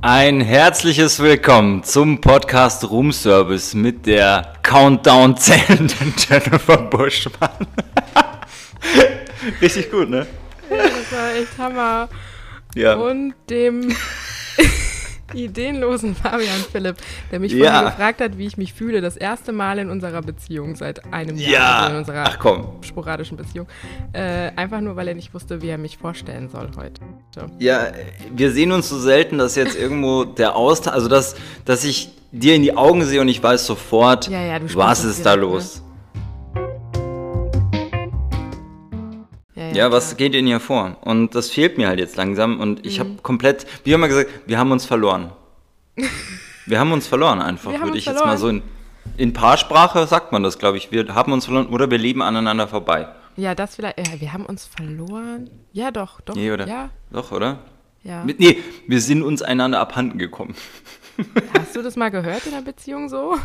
Ein herzliches Willkommen zum Podcast Room Service mit der Countdown zählenden Jennifer Buschmann. Richtig gut, ne? Ja, das war echt Hammer. Ja. Und dem ideenlosen Fabian Philipp, der mich vorhin Ja. gefragt hat, wie ich mich fühle, das erste Mal in unserer Beziehung seit einem Jahr, Ja. also in unserer sporadischen Beziehung. Äh, einfach nur, weil er nicht wusste, wie er mich vorstellen soll heute. So. Ja, wir sehen uns so selten, dass jetzt irgendwo der Austausch, also dass, dass ich dir in die Augen sehe und ich weiß sofort, Ja, ja, du was ist da direkt, ne? Ja, Ja, was geht in ihr vor? Und das fehlt mir halt jetzt langsam und ich Mhm. habe komplett, wie haben wir gesagt, wir haben uns verloren. Wir haben uns verloren einfach, würde ich jetzt mal verloren. so in, in Paarsprache sagt man das, glaube ich. Wir haben uns verloren oder wir leben aneinander vorbei. Ja, das vielleicht. Ja, wir haben uns verloren. Ja, doch, doch. Nee, oder? Ja, Doch, oder? ja. Mit, nee, wir sind uns einander abhanden gekommen. Hast du das mal gehört in der Beziehung so?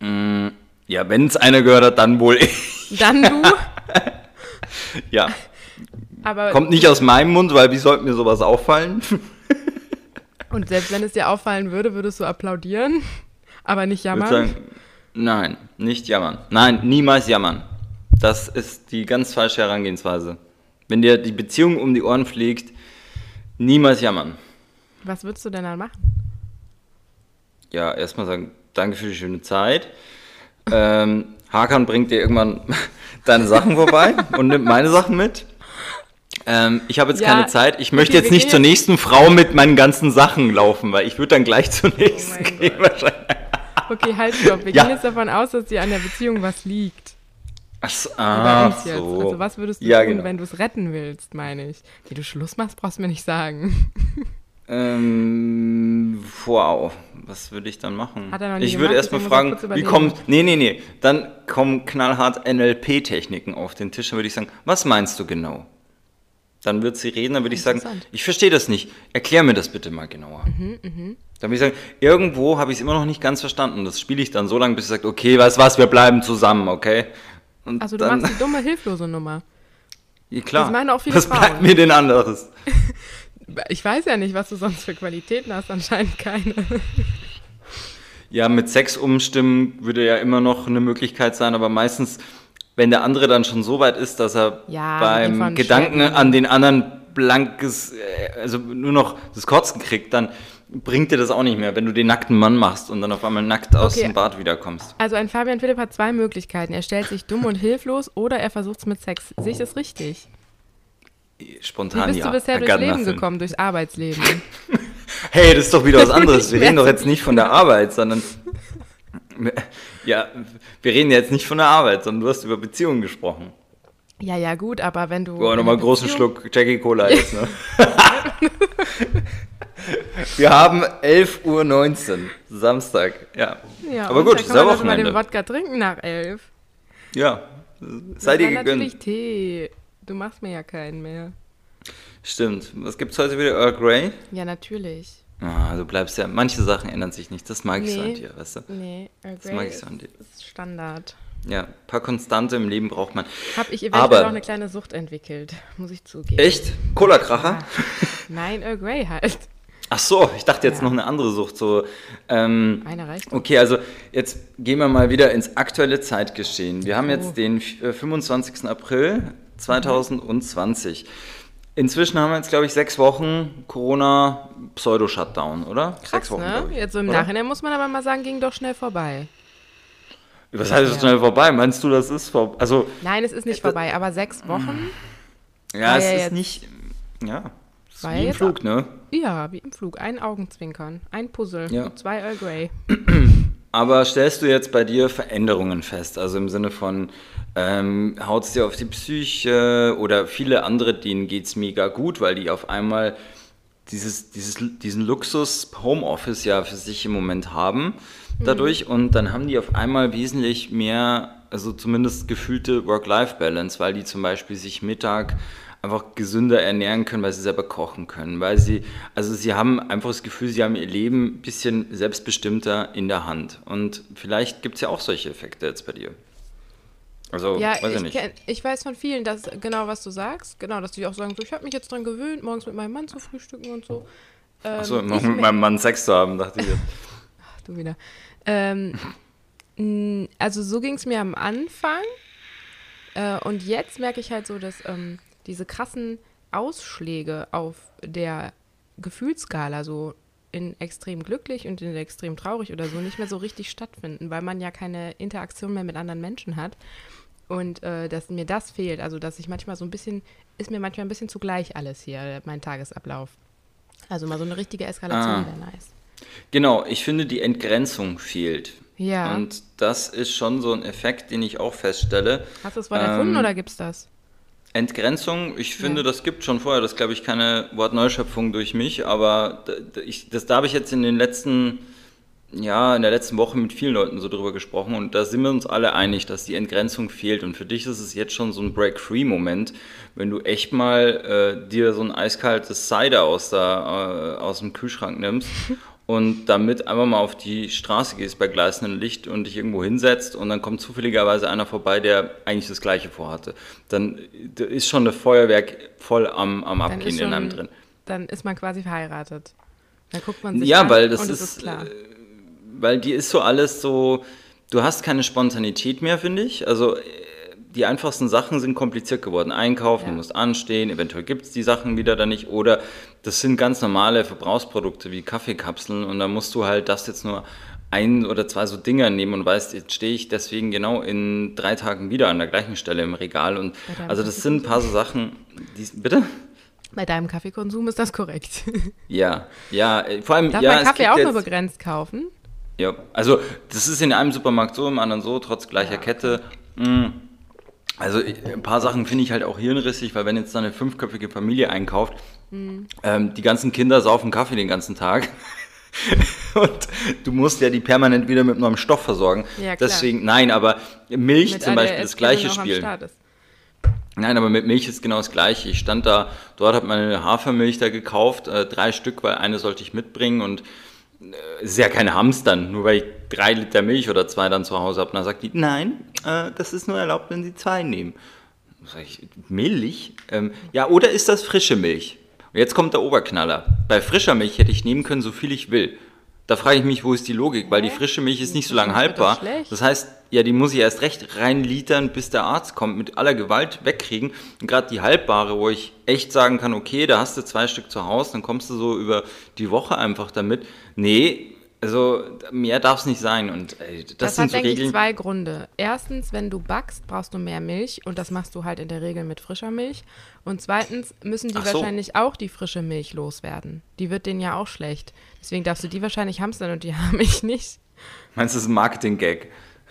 Ja, wenn es einer gehört hat, dann wohl ich. Dann du. Ja, Aber kommt nicht aus meinem Mund, weil wie sollte mir sowas auffallen? Und selbst wenn es dir auffallen würde, würdest du applaudieren, aber nicht jammern. sagen, nein, nicht jammern. Nein, niemals jammern. Das ist die ganz falsche Herangehensweise. Wenn dir die Beziehung um die Ohren fliegt, niemals jammern. Was würdest du denn dann machen? Ja, erstmal sagen, danke für die schöne Zeit. Ähm, Hakan bringt dir irgendwann deine Sachen vorbei und nimmt meine Sachen mit. Ähm, ich habe jetzt Ja, keine Zeit. Ich möchte okay, jetzt nicht zur nächsten Frau mit meinen ganzen Sachen laufen, weil ich würde dann gleich zur nächsten Oh gehen. Wahrscheinlich. Okay, halt stopp. Wir Ja. gehen jetzt davon aus, dass dir an der Beziehung was liegt. Ach, so, ah, so. Also was würdest du Ja, tun, genau. wenn du es retten willst, meine ich. Wie du Schluss machst, brauchst du mir nicht sagen. Ähm, wow, was würde ich dann machen? Ich würde erstmal er fragen, wie kommt, nee, nee, nee, dann kommen knallhart NLP-Techniken auf den Tisch, dann würde ich sagen, was meinst du genau? Dann wird sie reden, dann würde ich sagen, ich verstehe das nicht, erklär mir das bitte mal genauer. Mhm, Dann würde ich sagen, irgendwo habe ich es immer noch nicht ganz verstanden, das spiele ich dann so lange, bis sie sagt, okay, weißt was, wir bleiben zusammen, okay? Und Also du dann, machst die dumme, hilflose Nummer. ja, klar, das meinen auch viele was bleibt Frauen. mir denn anderes? Ich weiß ja nicht, was du sonst für Qualitäten hast, anscheinend keine. Ja, mit Sex umstimmen würde ja immer noch eine Möglichkeit sein, aber meistens, wenn der andere dann schon so weit ist, dass er Ja, beim von Gedanken Schrecken. an den anderen blankes, äh, also nur noch das Kotzen kriegt, dann bringt dir das auch nicht mehr, wenn du den nackten Mann machst und dann auf einmal nackt aus Okay. dem Bad wiederkommst. Also ein Fabian Philipp hat zwei Möglichkeiten. Er stellt sich dumm und hilflos oder er versucht es mit Sex. Sehe ich das richtig? Wie Spontan bist ja. du bisher durchs Leben gekommen, durchs Arbeitsleben? Hey, das ist doch wieder was anderes. Wir reden doch jetzt nicht von der Arbeit, sondern ja, wir reden jetzt nicht von der Arbeit, sondern du hast über Beziehungen gesprochen. Ja, ja, gut, aber wenn du. Boah, nochmal einen großen Beziehung- Schluck Jackie Cola jetzt, ne? Wir haben 11.19 Uhr, Samstag, ja. Ja, Aber gut, ist ja doch mal den Wochenende. Wodka trinken nach elf. Ja, sei dir war natürlich gegönnt. Tee. Du machst mir ja keinen mehr. Stimmt. Was gibt's heute wieder? Earl Grey? Ja, natürlich. Ah, du bleibst ja, manche Sachen ändern sich nicht. Das mag ich so an Nee. dir, weißt du? Nee, Earl Das mag Grey ich so an dir. ist, Standard. Ja, ein paar Konstante im Leben braucht man. Hab ich eventuell Aber- auch eine kleine Sucht entwickelt, muss ich zugeben. Echt? Cola-Kracher? Nein, Earl Grey halt. Ach so, ich dachte jetzt Ja. noch eine andere Sucht. So, ähm, Eine reicht. Okay, also jetzt gehen wir mal wieder ins aktuelle Zeitgeschehen. Wir haben Oh. jetzt den äh, 25. April 2020. Inzwischen haben wir jetzt, glaube ich, sechs Wochen Corona-Pseudo-Shutdown, oder? sechs Krass, Wochen, ne? Jetzt so im oder? Nachhinein muss man aber mal sagen, ging doch schnell vorbei. Was heißt das Ja. schnell vorbei? Meinst du, das ist vorbei? Also, Nein, es ist nicht Äh, vorbei, aber sechs Wochen? ja, es ja ist nicht. Ja, es ist wie im Flug, ne? Ja, wie im Flug. Ein Augenzwinkern, ein Puzzle, Ja. zwei Earl Grey. Aber stellst du jetzt bei dir Veränderungen fest? Also im Sinne von, ähm, haut es dir auf die Psyche oder viele andere, denen geht es mega gut, weil die auf einmal dieses, dieses, diesen Luxus Homeoffice ja für sich im Moment haben dadurch und dann haben die auf einmal wesentlich mehr, also zumindest gefühlte Work-Life-Balance, weil die zum Beispiel sich Mittag einfach gesünder ernähren können, weil sie selber kochen können, weil sie, also sie haben einfach das Gefühl, sie haben ihr Leben ein bisschen selbstbestimmter in der Hand. Und vielleicht gibt es ja auch solche Effekte jetzt bei dir. Also, Ja, weiß ich ich, nicht. kenn, ich weiß von vielen, dass genau was du sagst, genau, dass die auch sagen, so, ich habe mich jetzt dran gewöhnt, morgens mit meinem Mann zu frühstücken und so. Ähm, Achso, mit meinem Mann Sex zu haben, dachte ich jetzt. Ach, du wieder. Ähm, also so ging es mir am Anfang. Äh, und jetzt merke ich halt so, dass ähm, diese krassen Ausschläge auf der Gefühlsskala so in extrem glücklich und in extrem traurig oder so nicht mehr so richtig stattfinden, weil man ja keine Interaktion mehr mit anderen Menschen hat. Und äh, dass mir das fehlt, also dass ich manchmal so ein bisschen, ist mir manchmal ein bisschen zu gleich alles hier, mein Tagesablauf. Also mal so eine richtige Eskalation Ah. wäre nice. Genau, ich finde, die Entgrenzung fehlt. Ja. Und das ist schon so ein Effekt, den ich auch feststelle. Hast du das Wort erfunden Ähm, oder gibt's das? Entgrenzung, ich finde, Ja. das gibt schon vorher. Das ist, glaube ich, keine Wortneuschöpfung durch mich, aber ich, das, da habe ich jetzt in den letzten, ja, in der letzten Woche mit vielen Leuten so drüber gesprochen und da sind wir uns alle einig, dass die Entgrenzung fehlt. Und für dich ist es jetzt schon so ein Break-Free-Moment, wenn du echt mal äh, dir so ein eiskaltes Cider aus, der, äh, aus dem Kühlschrank nimmst und damit einfach mal auf die Straße gehst bei gleißendem Licht und dich irgendwo hinsetzt und dann kommt zufälligerweise einer vorbei, der eigentlich das Gleiche vorhatte. Dann da ist schon das Feuerwerk voll am, am Abgehen ist, in einem schon, drin. dann ist man quasi verheiratet. Dann guckt man sich Ja, an weil das und ist, ist klar. äh, weil die ist so alles so, du hast keine Spontanität mehr, finde ich. Also äh, die einfachsten Sachen sind kompliziert geworden. Einkaufen, Ja. du musst anstehen, eventuell gibt es die Sachen wieder da nicht. Oder das sind ganz normale Verbrauchsprodukte wie Kaffeekapseln und da musst du halt das jetzt nur ein oder zwei so Dinger nehmen und weißt, jetzt stehe ich deswegen genau in drei Tagen wieder an der gleichen Stelle im Regal. Und Bei also das sind ein paar so Sachen, die, bitte? Bei deinem Kaffeekonsum ist das korrekt. Ja, ja, äh, vor allem, Darf ja, man Kaffee auch nur begrenzt kaufen? Ja, also das ist in einem Supermarkt so, im anderen so, trotz gleicher Ja, okay. Kette. Mm. Also ein paar Sachen finde ich halt auch hirnrissig, weil wenn jetzt da eine fünfköpfige Familie einkauft, Mhm. ähm, die ganzen Kinder saufen Kaffee den ganzen Tag. Und du musst ja die permanent wieder mit neuem Stoff versorgen. Ja. Deswegen, nein, aber Milch Mit zum Beispiel das gleiche Spiel. Nein, aber mit Milch ist genau das Gleiche. Ich stand da, dort habe meine Hafermilch da gekauft, äh, drei Stück, weil eine sollte ich mitbringen und es ist ja keine Hamstern, nur weil ich drei Liter Milch oder zwei dann zu Hause habe. Und dann sagt die, nein, äh, das ist nur erlaubt, wenn Sie zwei nehmen. Sag ich, Milch? Ähm, ja, oder ist das frische Milch? Und jetzt kommt der Oberknaller. Bei frischer Milch hätte ich nehmen können, so viel ich will. Da frage ich mich, wo ist die Logik? Weil die frische Milch ist nicht so lange haltbar. Das heißt, ja, die muss ich erst recht reinlitern, bis der Arzt kommt, mit aller Gewalt wegkriegen. Und gerade die haltbare, wo ich echt sagen kann, okay, da hast du zwei Stück zu Hause, dann kommst du so über die Woche einfach damit. Nee, also mehr darf es nicht sein. Und ey, das, Das, sind hat, so denke ich, Regeln. zwei Gründe. Erstens, wenn du backst, brauchst du mehr Milch und das machst du halt in der Regel mit frischer Milch. Und zweitens müssen die so. wahrscheinlich auch die frische Milch loswerden. Die wird denen ja auch schlecht. Deswegen darfst du die wahrscheinlich hamstern und die haben ich nicht. Meinst du, das ist ein Marketing-Gag?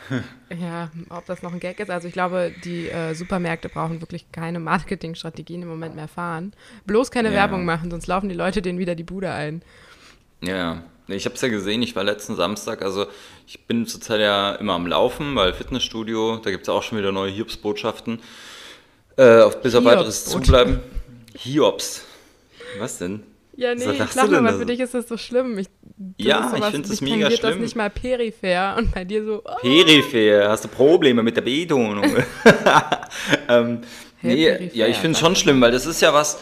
Ja, ob das noch ein Gag ist. Also ich glaube, die äh, Supermärkte brauchen wirklich keine Marketingstrategien im Moment mehr fahren. Bloß keine Ja. Werbung machen, sonst laufen die Leute denen wieder die Bude ein. Ja. Ich habe es ja gesehen, ich war letzten Samstag, also ich bin zurzeit ja immer am Laufen, weil Fitnessstudio, da gibt es auch schon wieder neue Hiobs-Botschaften. Äh, auf, bis auf weiteres zubleiben. Hiobs. Was denn? Ja, nee, ich lachst lach du nur, denn weil da für dich ist das so schlimm. Ich, Ja, ich sowas, find das mich mega tangiert das schlimm. nicht mal peripher und bei dir so, oh, Peripher, hast du Probleme mit der Betonung? ähm, Hä, nee, peripher, ja, ich finde es schon schlimm, weil das ist ja was,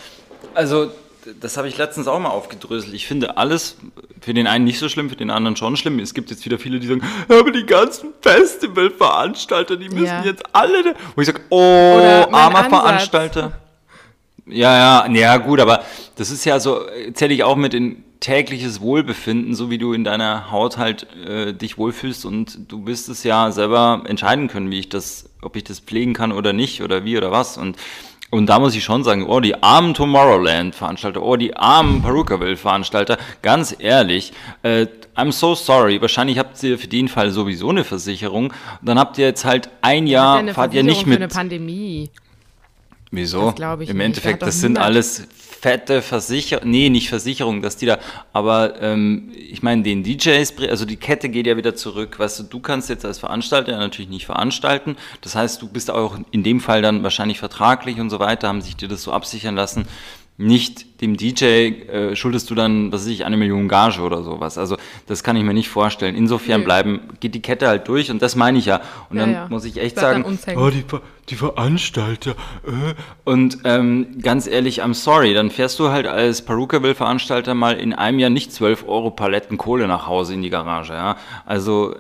also das habe ich letztens auch mal aufgedröselt. Ich finde alles für den einen nicht so schlimm, für den anderen schon schlimm. Es gibt jetzt wieder viele, die sagen, aber die ganzen Festivalveranstalter, die müssen Ja. jetzt alle, da-" wo ich sage, oh, armer Ansatz. Veranstalter. Ja, ja, ja, gut, aber das ist ja so, zähle ich auch mit in tägliches Wohlbefinden, so wie du in deiner Haut halt äh, dich wohlfühlst und du wirst es ja selber entscheiden können, wie ich das, ob ich das pflegen kann oder nicht oder wie oder was und und da muss ich schon sagen, oh, die armen Tomorrowland-Veranstalter, oh, die armen Perukaville-Veranstalter, ganz ehrlich, äh, I'm so sorry, wahrscheinlich habt ihr für den Fall sowieso eine Versicherung, dann habt ihr jetzt halt ein Jahr, eine fahrt ihr nicht für mit. eine Pandemie. Wieso? Das glaub ich Im nicht. Endeffekt, das sind alles fette Versicherungen, nee, nicht Versicherungen, dass die da, aber ähm, ich meine, den DJs, also die Kette geht ja wieder zurück, weißt du, du kannst jetzt als Veranstalter natürlich nicht veranstalten, das heißt, du bist auch in dem Fall dann wahrscheinlich vertraglich und so weiter, haben sich dir das so absichern lassen. Nicht dem DJ äh, schuldest du dann, was weiß ich, eine Million Gage oder sowas. Also das kann ich mir nicht vorstellen. Insofern Nö. bleiben, geht die Kette halt durch und das meine ich ja. Und Ja, dann ja. muss ich echt Bleibt sagen, oh, die, Ver- die Veranstalter. Äh. Und ähm, ganz ehrlich, I'm sorry, dann fährst du halt als Perukaville-Veranstalter mal in einem Jahr nicht 12 Euro Paletten Kohle nach Hause in die Garage. Ja? Also,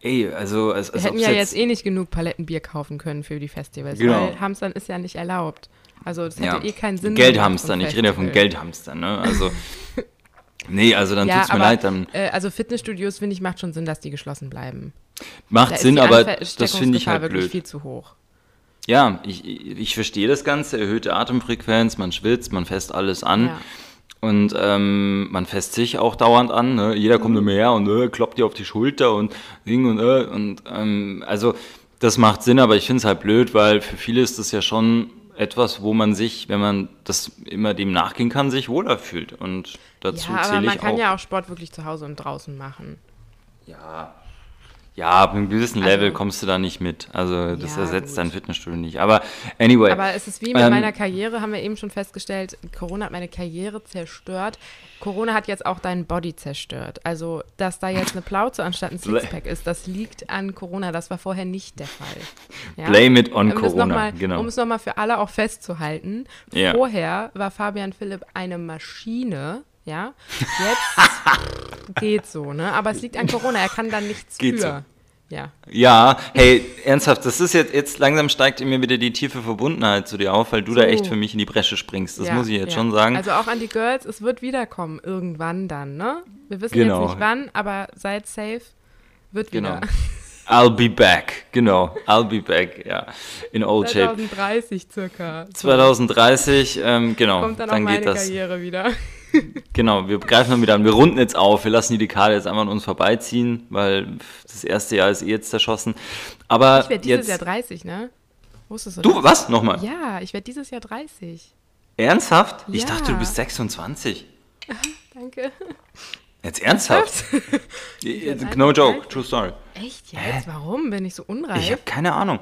äh, ey, also als, Wir als hätten ob's ja jetzt eh nicht genug Palettenbier kaufen können für die Festivals, Genau. weil Hamstern ist ja nicht erlaubt. Also das hätte ja, eh keinen Sinn. Geldhamstern, vom ich rede ja von Festival. Geldhamstern, ne? Also, nee, also dann Ja, tut's mir aber, leid, dann äh, also Fitnessstudios, finde ich, macht schon Sinn, dass die geschlossen bleiben. Da macht ist Sinn, aber das finde ich halt blöd. viel zu hoch. Ja, ich, ich verstehe das Ganze, erhöhte Atemfrequenz, man schwitzt, man fässt alles an. Ja. Und ähm, man fässt sich auch dauernd an. Ne? Jeder kommt immer her und äh, kloppt dir auf die Schulter und Ding und äh, und ähm, also das macht Sinn, aber ich finde es halt blöd, weil für viele ist das ja schon etwas, wo man sich, wenn man das immer dem nachgehen kann, sich wohler fühlt. Und dazu Ja, aber zähle man ich kann auch. ja auch Sport wirklich zu Hause und draußen machen. Ja. Ja, ab einem gewissen Also- Level kommst du da nicht mit. Also das Ja, ersetzt gut. dein Fitnessstudio nicht. Aber anyway. Aber es ist wie mit Ähm, meiner Karriere, haben wir eben schon festgestellt, Corona hat meine Karriere zerstört. Corona hat jetzt auch deinen Body zerstört. Also, dass da jetzt eine Plauze anstatt ein Sixpack ist, das liegt an Corona. Das war vorher nicht der Fall. Ja? Blame it on Um Corona, mal, genau. Um es nochmal für alle auch festzuhalten. Ja. Vorher war Fabian Philipp eine Maschine. Ja, jetzt geht so, ne? Aber es liegt an Corona. Er kann da nichts Geht für. Ja. Ja, hey, ernsthaft, das ist jetzt, jetzt langsam steigt in mir wieder die tiefe Verbundenheit zu dir auf, weil du da So. echt für mich in die Bresche springst. Das ja, muss ich jetzt ja. schon sagen. Also auch an die Girls, es wird wiederkommen, irgendwann dann, ne? Wir wissen Genau. jetzt nicht wann, aber seid safe, wird genau. wieder. I'll be back, genau. I'll be back, ja. In old shape. 2030 circa. 2030, ähm, genau, Kommt dann, auch dann meine geht das. Karriere wieder. Genau, wir greifen dann wieder an. Wir runden jetzt auf. Wir lassen die Dekade jetzt einmal an uns vorbeiziehen, weil das erste Jahr ist eh jetzt zerschossen. Aber Ich werde dieses jetzt. Jahr 30, ne? Wusstest du du, das? was? Nochmal. Ja, ich werde dieses Jahr 30. Ernsthaft? Ich Ja. dachte, du bist 26. Danke. Jetzt ernsthaft? no joke, true story. Echt jetzt? Warum bin ich so unreif? Ich habe keine Ahnung.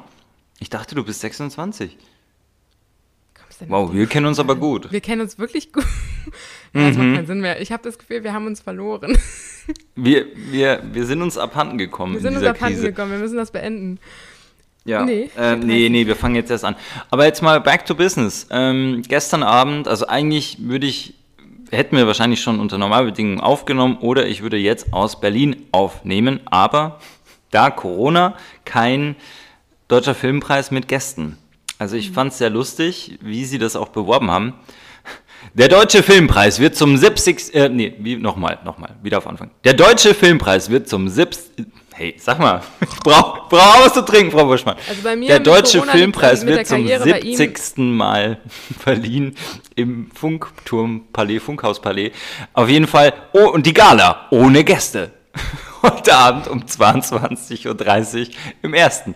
Ich dachte, du bist 26. Denn Wow, wir kennen uns aber gut. Wir kennen uns wirklich gut. ja, das Mhm. macht keinen Sinn mehr. Ich habe das Gefühl, wir haben uns verloren. Wir, wir, wir sind uns abhanden gekommen Wir in sind uns abhanden Krise. gekommen. Wir müssen das beenden. Ja. Nee, äh, nee, 30. nee, wir fangen jetzt erst an. Aber jetzt mal back to business. Ähm, gestern Abend, also eigentlich würde ich, hätten wir wahrscheinlich schon unter Normalbedingungen aufgenommen oder ich würde jetzt aus Berlin aufnehmen, aber da Corona kein deutscher Filmpreis mit Gästen. Also ich fand es sehr lustig, wie sie das auch beworben haben. Der Deutsche Filmpreis wird zum 70. Äh, nee, wie, nochmal, nochmal, wieder auf Anfang. Der Deutsche Filmpreis wird zum 70. Hey, sag mal, ich brauche brauch auch was zu trinken, Frau Buschmann. Also bei mir der Deutsche Corona Filmpreis wird zum Karriere bei ihm. 70. Mal verliehen im Funkturmpalais, Funkhauspalais. Auf jeden Fall, oh, und die Gala ohne Gäste. Heute Abend um 22.30 Uhr im ersten.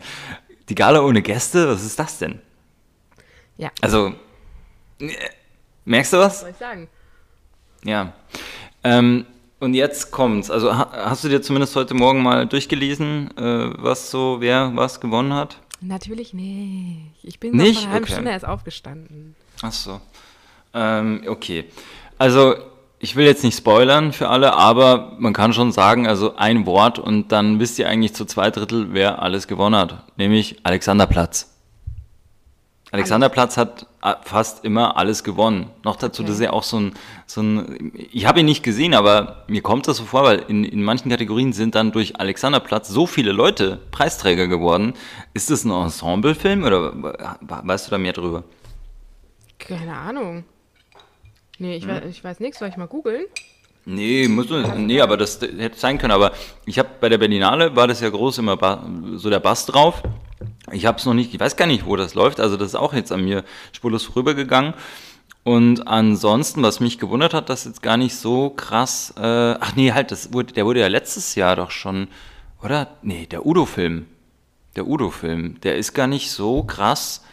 Die Gala ohne Gäste, was ist das denn? Ja, Also, äh, merkst du was? soll ich sagen? Ja. Ähm, und jetzt kommt's. Also ha hast du dir zumindest heute Morgen mal durchgelesen, äh, was so, wer was gewonnen hat? Natürlich nicht. Ich bin Nicht? vor einer halben Okay. Stunde erst aufgestanden. Ach so. Ähm, okay. Also, ich will jetzt nicht spoilern für alle, aber man kann schon sagen, also ein Wort und dann wisst ihr eigentlich zu zwei Drittel, wer alles gewonnen hat. Nämlich Alexanderplatz. Alexanderplatz hat äh, fast immer alles gewonnen. Noch dazu, Okay. das ist ja auch so ein, so ein ich habe ihn nicht gesehen, aber mir kommt das so vor, weil in, in manchen Kategorien sind dann durch Alexanderplatz so viele Leute Preisträger geworden. Ist das ein Ensemblefilm oder weißt du da mehr drüber? Keine Ahnung. Nee, Hm? ich, weiß, ich weiß nichts. Soll ich mal googeln? Nee, muss nee, aber das hätte sein können. Aber ich habe bei der Berlinale war das ja groß immer so der Bass drauf. Ich habe es noch nicht, ich weiß gar nicht, wo das läuft. Also das ist auch jetzt an mir spurlos vorübergegangen. Und ansonsten, was mich gewundert hat, dass jetzt gar nicht so krass. Äh, ach nee, halt, das wurde, der wurde ja letztes Jahr doch schon, oder? Nee, der Udo-Film. Der Udo-Film, der ist gar nicht so krass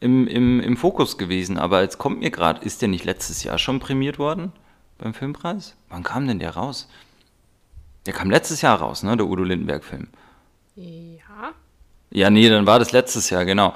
im, im, im Fokus gewesen. Aber jetzt kommt mir gerade, ist der nicht letztes Jahr schon prämiert worden beim Filmpreis? Wann kam denn der raus? Der kam letztes Jahr raus, ne? Der Udo Lindenberg-Film. Ja. Ja, nee, dann war das letztes Jahr, genau.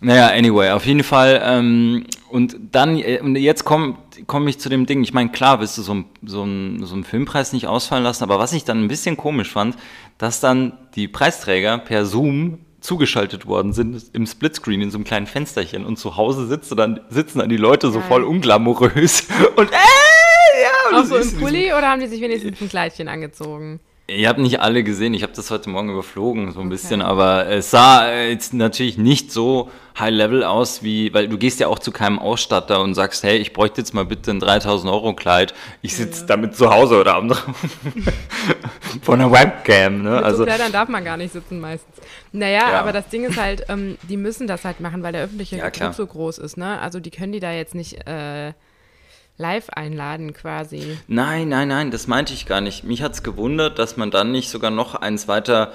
Naja, anyway, auf jeden Fall. Ähm, und dann, äh, und jetzt komme komm ich zu dem Ding. Ich meine, klar, willst du so, ein, so, ein, so einen Filmpreis nicht ausfallen lassen, aber was ich dann ein bisschen komisch fand, dass dann die Preisträger per Zoom zugeschaltet worden sind im Splitscreen in so einem kleinen Fensterchen und zu Hause sitzen dann, sitzen dann die Leute so voll unglamourös und äh, ja. Und Auch so im Pulli oder haben die sich wenigstens ein Kleidchen angezogen? Ich habe nicht alle gesehen, ich habe das heute Morgen überflogen, so ein okay. bisschen, aber es sah jetzt natürlich nicht so high level aus, wie, weil du gehst ja auch zu keinem Ausstatter und sagst, hey, ich bräuchte jetzt mal bitte ein 3000 Euro Kleid, ich sitze ja. damit zu Hause oder am von der Webcam. Ne? Mit also, so Kleidern darf man gar nicht sitzen meistens. Naja, ja. aber das Ding ist halt, ähm, die müssen das halt machen, weil der öffentliche ja, so groß ist, ne? Also die können die da jetzt nicht äh, live einladen quasi. Nein, nein, nein, das meinte ich gar nicht. Mich hat es gewundert, dass man dann nicht sogar noch eins weiter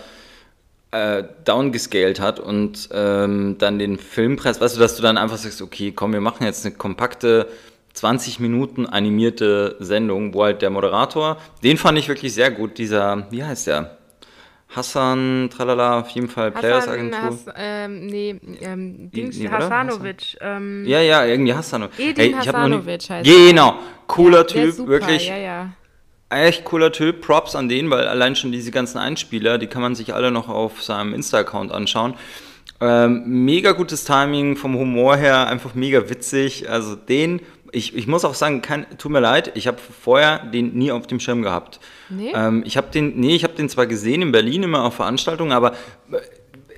äh, downgescaled hat und ähm, dann den Filmpreis, weißt du, dass du dann einfach sagst, okay, komm, wir machen jetzt eine kompakte 20 Minuten animierte Sendung, wo halt der Moderator, den fand ich wirklich sehr gut, dieser, wie heißt der? Hassan, tralala, auf jeden Fall Players Agentur. Hass, ähm, nee, ähm, Dings, nee, Hassanovic. Ähm, ja, ja, irgendwie Hassanovic. Edin hey, Hassanovic heißt Genau, cooler ja, Typ, super, wirklich. Ja, ja. Echt cooler Typ, Props an den, weil allein schon diese ganzen Einspieler, die kann man sich alle noch auf seinem Insta-Account anschauen. Ähm, mega gutes Timing vom Humor her, einfach mega witzig. Also den ich, ich muss auch sagen, kein, tut mir leid, ich habe vorher den nie auf dem Schirm gehabt. Nee? Ähm, ich habe den, nee, ich habe den zwar gesehen in Berlin immer auf Veranstaltungen, aber äh,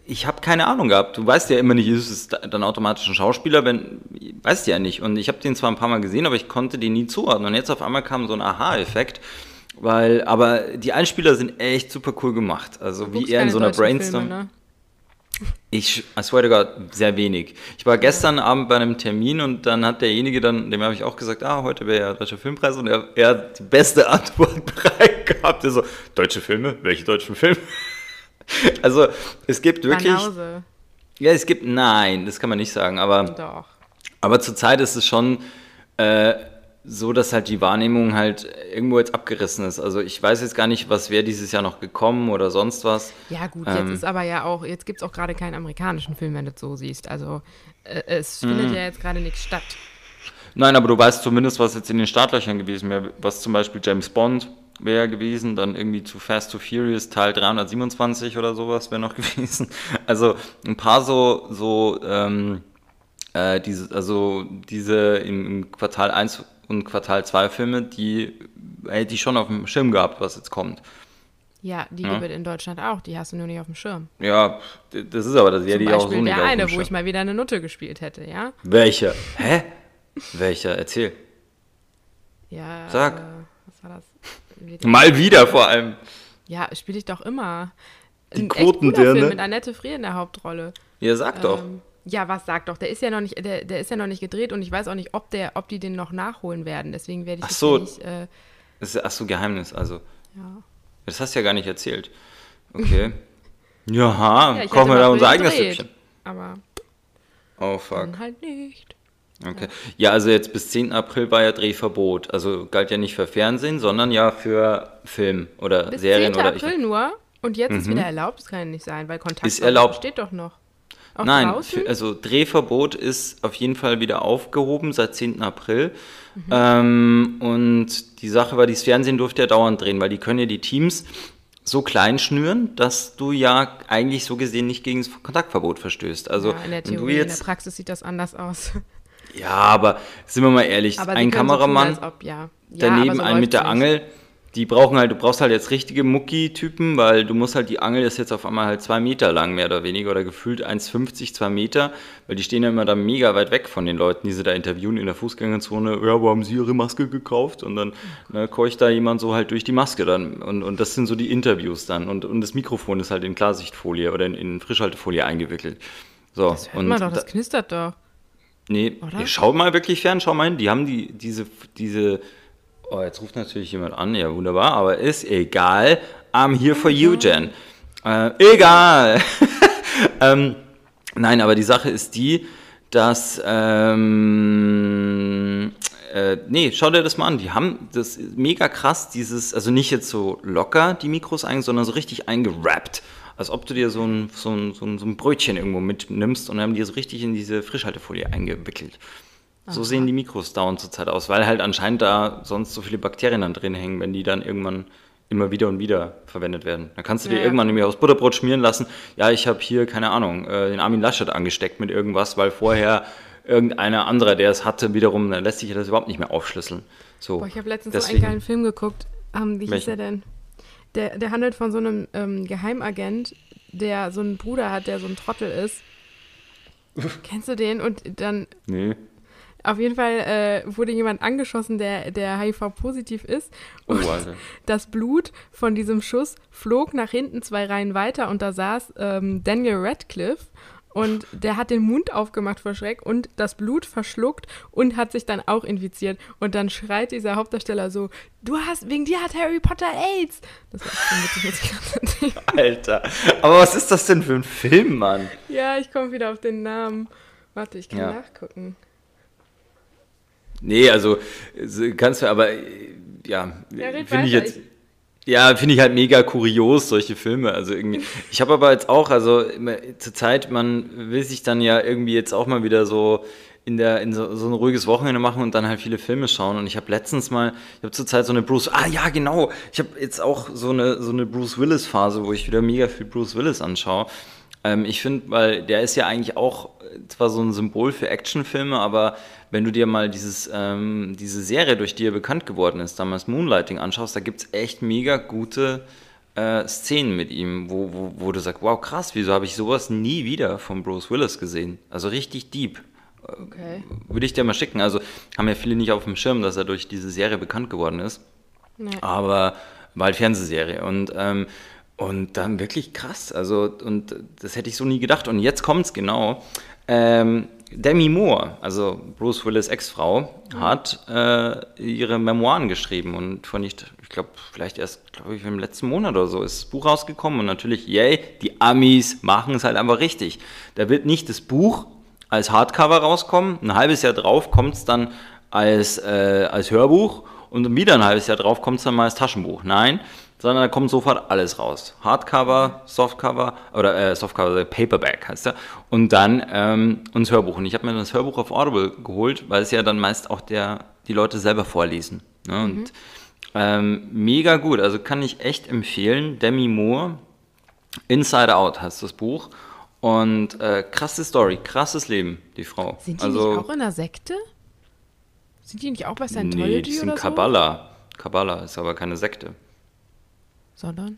ich habe keine Ahnung gehabt. Du weißt ja immer nicht, ist es dann automatisch ein Schauspieler, wenn, weißt du ja nicht. Und ich habe den zwar ein paar Mal gesehen, aber ich konnte den nie zuordnen. Und jetzt auf einmal kam so ein Aha-Effekt. Weil, aber die Einspieler sind echt super cool gemacht. Also wie er in so einer Brainstorm. Filme, ne? Ich, I swear to God, sehr wenig. Ich war gestern Abend bei einem Termin und dann hat derjenige dann, dem habe ich auch gesagt, ah, heute wäre ja Deutscher Filmpreis und er, er, hat die beste Antwort bereit gehabt. Er so, deutsche Filme? Welche deutschen Filme? also, es gibt wirklich... Banause. Ja, es gibt, nein, das kann man nicht sagen, aber... Doch. Aber zurzeit ist es schon... Äh, so, dass halt die Wahrnehmung halt irgendwo jetzt abgerissen ist. Also ich weiß jetzt gar nicht, was wäre dieses Jahr noch gekommen oder sonst was. Ja gut, ähm, jetzt ist aber ja auch, jetzt gibt es auch gerade keinen amerikanischen Film, wenn du es so siehst. Also äh, es findet mhm. ja jetzt gerade nichts statt. Nein, aber du weißt zumindest, was jetzt in den Startlöchern gewesen wäre, was zum Beispiel James Bond wäre gewesen, dann irgendwie zu Fast to Furious Teil 327 oder sowas wäre noch gewesen. Also ein paar so, so ähm, äh, diese, also diese im, im Quartal 1 und Quartal 2 Filme, die hätte ich schon auf dem Schirm gehabt, was jetzt kommt. Ja, die ja. gibt es in Deutschland auch, die hast du nur nicht auf dem Schirm. Ja, das ist aber das, die auch so nicht der eine, wo ich mal wieder eine Nutte gespielt hätte, ja? Welcher? Hä? Welcher? Erzähl. Ja. Sag. Äh, was war das? Mal wieder vor allem. Ja, spiele ich doch immer. Die Quotendirne. mit Annette Frier in der Hauptrolle. Ja, sag ähm, doch. Ja, was sagt doch? Der ist ja noch nicht, der, der ist ja noch nicht gedreht und ich weiß auch nicht, ob der, ob die den noch nachholen werden. Deswegen werde ich ach so, nicht. Äh, das ist ach so Geheimnis, also. Ja. Das hast du ja gar nicht erzählt. Okay. Jaha, ja, kochen wir da unser eigenes Süppchen. Aber. Oh fuck. Dann halt nicht. Okay. Ja, also jetzt bis 10. April war ja Drehverbot. Also galt ja nicht für Fernsehen, sondern ja für Film oder bis Serien 10. oder. April nur? Und jetzt mhm. ist wieder erlaubt? Das kann ja nicht sein, weil Kontakt ist erlaubt. steht doch noch. Auch Nein, für, also Drehverbot ist auf jeden Fall wieder aufgehoben seit 10. April. Mhm. Ähm, und die Sache war, dieses Fernsehen durfte ja dauernd drehen, weil die können ja die Teams so klein schnüren, dass du ja eigentlich so gesehen nicht gegen das Kontaktverbot verstößt. Also ja, in der Theorie, jetzt, in der Praxis sieht das anders aus. Ja, aber sind wir mal ehrlich, ein Kameramann so tun, ob, ja. Ja, daneben so ein mit der nicht. Angel, die brauchen halt, du brauchst halt jetzt richtige Mucki-Typen, weil du musst halt, die Angel ist jetzt auf einmal halt zwei Meter lang, mehr oder weniger, oder gefühlt 1,50, zwei Meter, weil die stehen ja immer da mega weit weg von den Leuten, die sie da interviewen in der Fußgängerzone, ja, wo haben sie ihre Maske gekauft? Und dann ne, keucht da jemand so halt durch die Maske dann. Und, und das sind so die Interviews dann. Und, und das Mikrofon ist halt in Klarsichtfolie oder in, in Frischhaltefolie eingewickelt. So, das hört und man doch, das knistert doch. Nee, ja, schau mal wirklich fern, schau mal hin, die haben die, diese, diese Oh, jetzt ruft natürlich jemand an. Ja, wunderbar, aber ist egal. I'm here for you, Jen. Äh, egal. ähm, nein, aber die Sache ist die, dass. Ähm, äh, nee, schau dir das mal an. Die haben das mega krass, dieses, also nicht jetzt so locker die Mikros eigentlich, sondern so richtig eingerappt. als ob du dir so ein, so ein, so ein, so ein Brötchen irgendwo mitnimmst und haben die so richtig in diese Frischhaltefolie eingewickelt. So Aha. sehen die Mikros dauernd zurzeit aus, weil halt anscheinend da sonst so viele Bakterien dann drin hängen, wenn die dann irgendwann immer wieder und wieder verwendet werden. Dann kannst du dir Ja. irgendwann nämlich aus Butterbrot schmieren lassen. Ja, ich habe hier, keine Ahnung, äh, den Armin Laschet angesteckt mit irgendwas, weil vorher irgendeiner anderer, der es hatte, wiederum, dann lässt sich das überhaupt nicht mehr aufschlüsseln. So, Boah, ich habe letztens so deswegen- einen geilen Film geguckt. Ähm, wie hieß Welchen? der denn? Der, der handelt von so einem ähm, Geheimagent, der so einen Bruder hat, der so ein Trottel ist. Kennst du den? Und dann Nee. Auf jeden Fall äh, wurde jemand angeschossen, der, der HIV-positiv ist. Oh, Und Alter. das Blut von diesem Schuss flog nach hinten zwei Reihen weiter und da saß ähm, Daniel Radcliffe und der hat den Mund aufgemacht vor Schreck und das Blut verschluckt und hat sich dann auch infiziert. Und dann schreit dieser Hauptdarsteller so, du hast, wegen dir hat Harry Potter AIDS. Das war schon witzig, muss ich gerade. Alter. Aber was ist das denn für ein Film, Mann? Ja, ich komme wieder auf den Namen. Warte, ich kann Ja. nachgucken. Nee, also kannst du, aber äh, ja, finde ich jetzt. Ja, finde ich halt mega kurios, solche Filme. Also irgendwie. Ich habe aber jetzt auch, also zur Zeit, man will sich dann ja irgendwie jetzt auch mal wieder so in der in so, so ein ruhiges Wochenende machen und dann halt viele Filme schauen. Und ich habe letztens mal, ich habe zurzeit so eine Bruce, ah ja genau, ich habe jetzt auch so eine so eine Bruce Willis Phase, wo ich wieder mega viel Bruce Willis anschaue. Ähm, ich finde, weil der ist ja eigentlich auch äh, zwar so ein Symbol für Actionfilme, aber wenn du dir mal dieses, ähm, diese Serie, durch die er bekannt geworden ist, damals Moonlighting anschaust, da gibt es echt mega gute äh, Szenen mit ihm, wo, wo, wo du sagst, wow, krass, wieso habe ich sowas nie wieder von Bruce Willis gesehen? Also richtig deep. Okay. Würde ich dir mal schicken. Also haben ja viele nicht auf dem Schirm, dass er durch diese Serie bekannt geworden ist. Nee. Aber war halt Fernsehserie und ähm, und dann wirklich krass. Also und das hätte ich so nie gedacht. Und jetzt kommt's genau. Ähm, Demi Moore, also Bruce Willis Ex-Frau, hat äh, ihre Memoiren geschrieben und von nicht, ich glaube, vielleicht erst, glaube ich, im letzten Monat oder so ist das Buch rausgekommen und natürlich, yay, die Amis machen es halt einfach richtig. Da wird nicht das Buch als Hardcover rauskommen, ein halbes Jahr drauf kommt es dann als, äh, als Hörbuch und wieder ein halbes Jahr drauf kommt es dann mal als Taschenbuch. Nein, sondern da kommt sofort alles raus. Hardcover, Softcover oder äh, Softcover, äh, Paperback heißt er. Und dann ähm, und das Hörbuch. Und ich habe mir das Hörbuch auf Audible geholt, weil es ja dann meist auch der, die Leute selber vorlesen. Ne? Und ähm, mega gut. Also kann ich echt empfehlen. Demi Moore, Inside Out heißt das Buch. Und äh, krasse Story, krasses Leben, die Frau. Sind die also, nicht auch in einer Sekte? Sind die nicht auch bei Scientology Nee, die sind oder so? Kabbala. Kabbala ist aber keine Sekte. Sondern?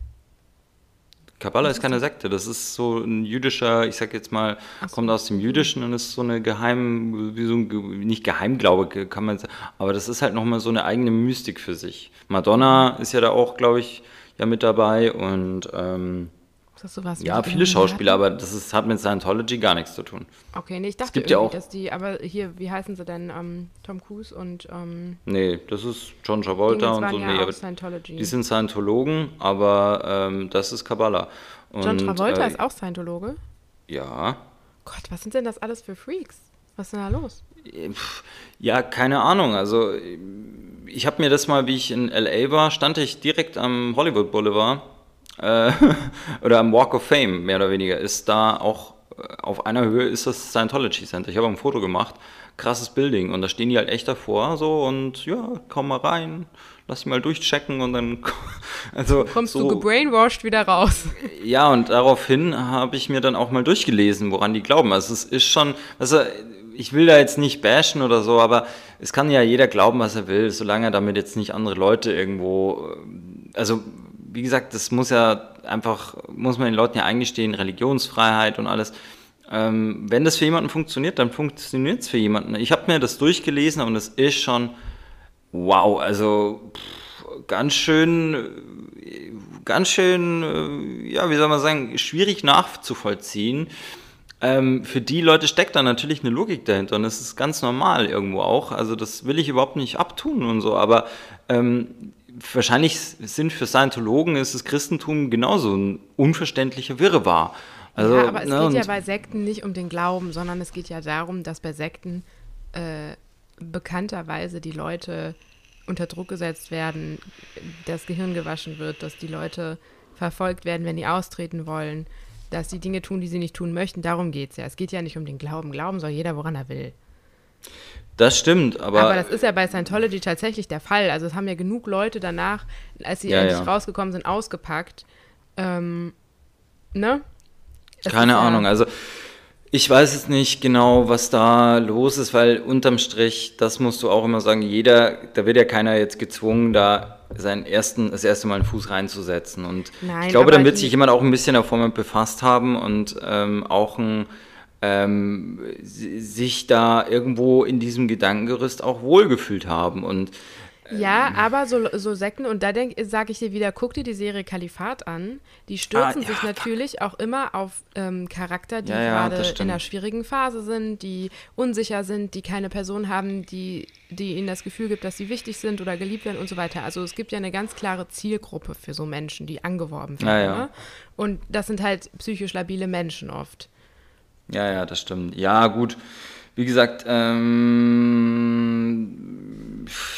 Kabbala ist keine Sekte, das ist so ein jüdischer, ich sag jetzt mal, kommt aus dem Jüdischen und ist so eine geheim, wie so ein, nicht Geheimglaube, kann man sagen, aber das ist halt nochmal so eine eigene Mystik für sich. Madonna ist ja da auch, glaube ich, ja mit dabei und ähm, Ist das sowas ja, viele Schauspieler, aber das ist, hat mit Scientology gar nichts zu tun. Okay, nee, ich dachte gibt ja irgendwie, auch- dass die, aber hier, wie heißen sie denn? Ähm, Tom Cruise und ähm, Nee, das ist John Travolta und so, ja nee, auch Scientology. die sind Scientologen, aber ähm, das ist Kabbala. John Und, Travolta äh, ist auch Scientologe? Ja, Gott, was sind denn das alles für Freaks? Was ist denn da los? Ja, keine Ahnung. Also ich habe mir das mal, wie ich in LA war, stand ich direkt am Hollywood Boulevard äh, oder am Walk of Fame, mehr oder weniger. Ist da auch äh, auf einer Höhe ist das Scientology Center. Ich habe ein Foto gemacht, krasses Building und da stehen die halt echt davor so und ja, komm mal rein, lass dich mal durchchecken und dann also Kommst so, du gebrainwashed wieder raus? ja, und daraufhin habe ich mir dann auch mal durchgelesen, woran die glauben. Also es ist schon, also ich will da jetzt nicht bashen oder so, aber es kann ja jeder glauben, was er will, solange er damit jetzt nicht andere Leute irgendwo, äh, also wie gesagt, das muss ja einfach, muss man den Leuten ja eingestehen, Religionsfreiheit und alles. Ähm, wenn das für jemanden funktioniert, dann funktioniert es für jemanden. Ich habe mir das durchgelesen und es ist schon, wow, also pff, ganz schön, ganz schön, äh, ja, wie soll man sagen, schwierig nachzuvollziehen. Ähm, für die Leute steckt da natürlich eine Logik dahinter und das ist ganz normal irgendwo auch. Also das will ich überhaupt nicht abtun und so, aber ähm, wahrscheinlich sind für Scientologen ist das Christentum genauso ein unverständlicher Wirrwarr. Also, ja, aber es ne, geht ja bei Sekten nicht um den Glauben, sondern es geht ja darum, dass bei Sekten äh, bekannterweise die Leute unter Druck gesetzt werden, das Gehirn gewaschen wird, dass die Leute verfolgt werden, wenn die austreten wollen, dass sie Dinge tun, die sie nicht tun möchten. Darum geht es ja. Es geht ja nicht um den Glauben. Glauben soll jeder, woran er will. Das stimmt, aber. Aber das ist ja bei Scientology tatsächlich der Fall. Also es haben ja genug Leute danach, als sie Ja, endlich ja. rausgekommen sind, ausgepackt. Ähm, ne? Es Keine ja- Ahnung, also ich weiß jetzt nicht genau, was da los ist, weil unterm Strich, das musst du auch immer sagen, jeder, da wird ja keiner jetzt gezwungen, da seinen ersten, das erste Mal einen Fuß reinzusetzen. Und Nein, ich glaube, dann wird sich jemand auch ein bisschen davor mit befasst haben und ähm, auch ein, ähm, si- sich da irgendwo in diesem Gedankengerüst auch wohlgefühlt haben. Und Ja, Ähm. aber so, so Sekten, und da sage ich dir wieder, guck dir die Serie Kalifat an. Die stürzen Ah, ja, sich fuck. natürlich auch immer auf ähm, Charakter, die Ja, ja, gerade das in einer schwierigen Phase sind, die unsicher sind, die keine Person haben, die, die ihnen das Gefühl gibt, dass sie wichtig sind oder geliebt werden und so weiter. Also es gibt ja eine ganz klare Zielgruppe für so Menschen, die angeworben werden. Ja, ja. Ne? Und das sind halt psychisch labile Menschen oft. Ja, ja, das stimmt. Ja, gut. Wie gesagt, ähm,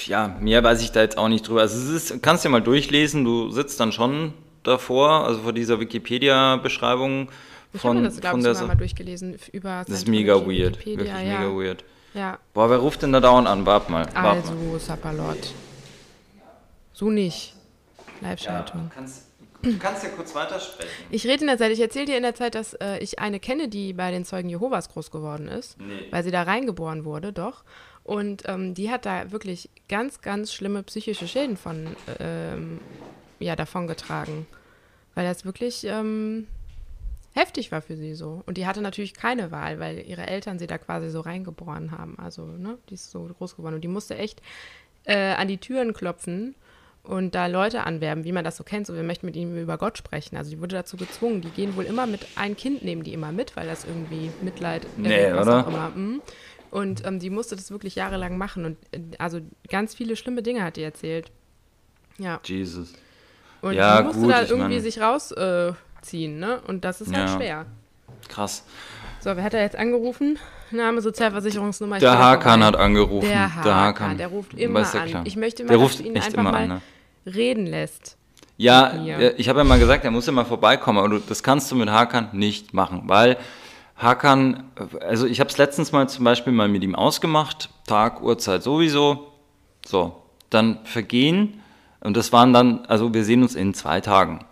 ja, mehr weiß ich da jetzt auch nicht drüber. Also es ist, kannst ja mal durchlesen, du sitzt dann schon davor, also vor dieser Wikipedia-Beschreibung von, das, glaube von ich, der mal durchgelesen über Das ist mega weird. Wikipedia, Wirklich ja. mega weird. Ja, Boah, wer ruft denn da dauernd an? Wart mal. Wart also mal. Sapperlot. So nicht. Live-Schaltung. kannst, du kannst ja kurz weitersprechen. Ich rede in der Zeit, ich erzähle dir in der Zeit, dass äh, ich eine kenne, die bei den Zeugen Jehovas groß geworden ist, Nee. weil sie da reingeboren wurde, doch. Und ähm, die hat da wirklich ganz, ganz schlimme psychische Schäden von, ähm, ja, davongetragen. Weil das wirklich ähm, heftig war für sie so. Und die hatte natürlich keine Wahl, weil ihre Eltern sie da quasi so reingeboren haben. Also, ne, die ist so groß geworden. Und die musste echt äh, an die Türen klopfen und da Leute anwerben, wie man das so kennt. So, wir möchten mit ihnen über Gott sprechen. Also, die wurde dazu gezwungen. Die gehen wohl immer mit, ein Kind nehmen die immer mit, weil das irgendwie Mitleid Nee, was oder? auch immer. Mhm. Und ähm, die musste das wirklich jahrelang machen. Und äh, also ganz viele schlimme Dinge hat die erzählt. Ja. Jesus. Und Ja, die musste gut, da irgendwie mein- sich rausziehen, äh, ne? Und das ist halt Ja. schwer. Krass. So, wer hat da jetzt angerufen? Name, Sozialversicherungsnummer. ich Der Hakan hat angerufen. Der Hakan, der ruft immer an. klar. Ich möchte mal, der dass ruft ihn echt einfach immer mal an. Ne? Reden lässt. Ja, äh, ich habe ja mal gesagt, er muss ja mal vorbeikommen, aber du, das kannst du mit Hakan nicht machen, weil Hakan, äh, also ich habe es letztens mal zum Beispiel mal mit ihm ausgemacht, Tag, Uhrzeit sowieso, so, dann vergehen und das waren dann, also wir sehen uns in zwei Tagen.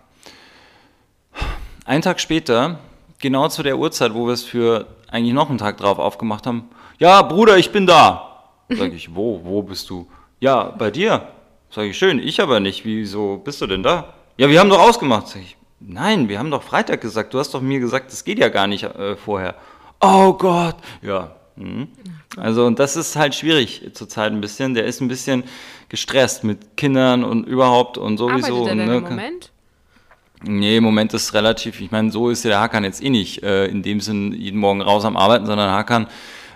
Einen Tag später, genau zu der Uhrzeit, wo wir es für eigentlich noch einen Tag drauf aufgemacht haben, ja, Bruder, ich bin da. Sag ich, wo, wo bist du? Ja, bei dir. Sag ich, schön, ich aber nicht. Wieso bist du denn da? Ja, wir haben doch ausgemacht. Sag ich, nein, wir haben doch Freitag gesagt. Du hast doch mir gesagt, das geht ja gar nicht äh, vorher. Oh Gott. Ja. Mhm. Also, und das ist halt schwierig zurzeit ein bisschen. Der ist ein bisschen gestresst mit Kindern und überhaupt und sowieso. Arbeitet er denn ne, im Moment? Nee, im Moment ist relativ, ich meine, so ist ja der Hakan jetzt eh nicht äh, in dem Sinn jeden Morgen raus am Arbeiten, sondern Hakan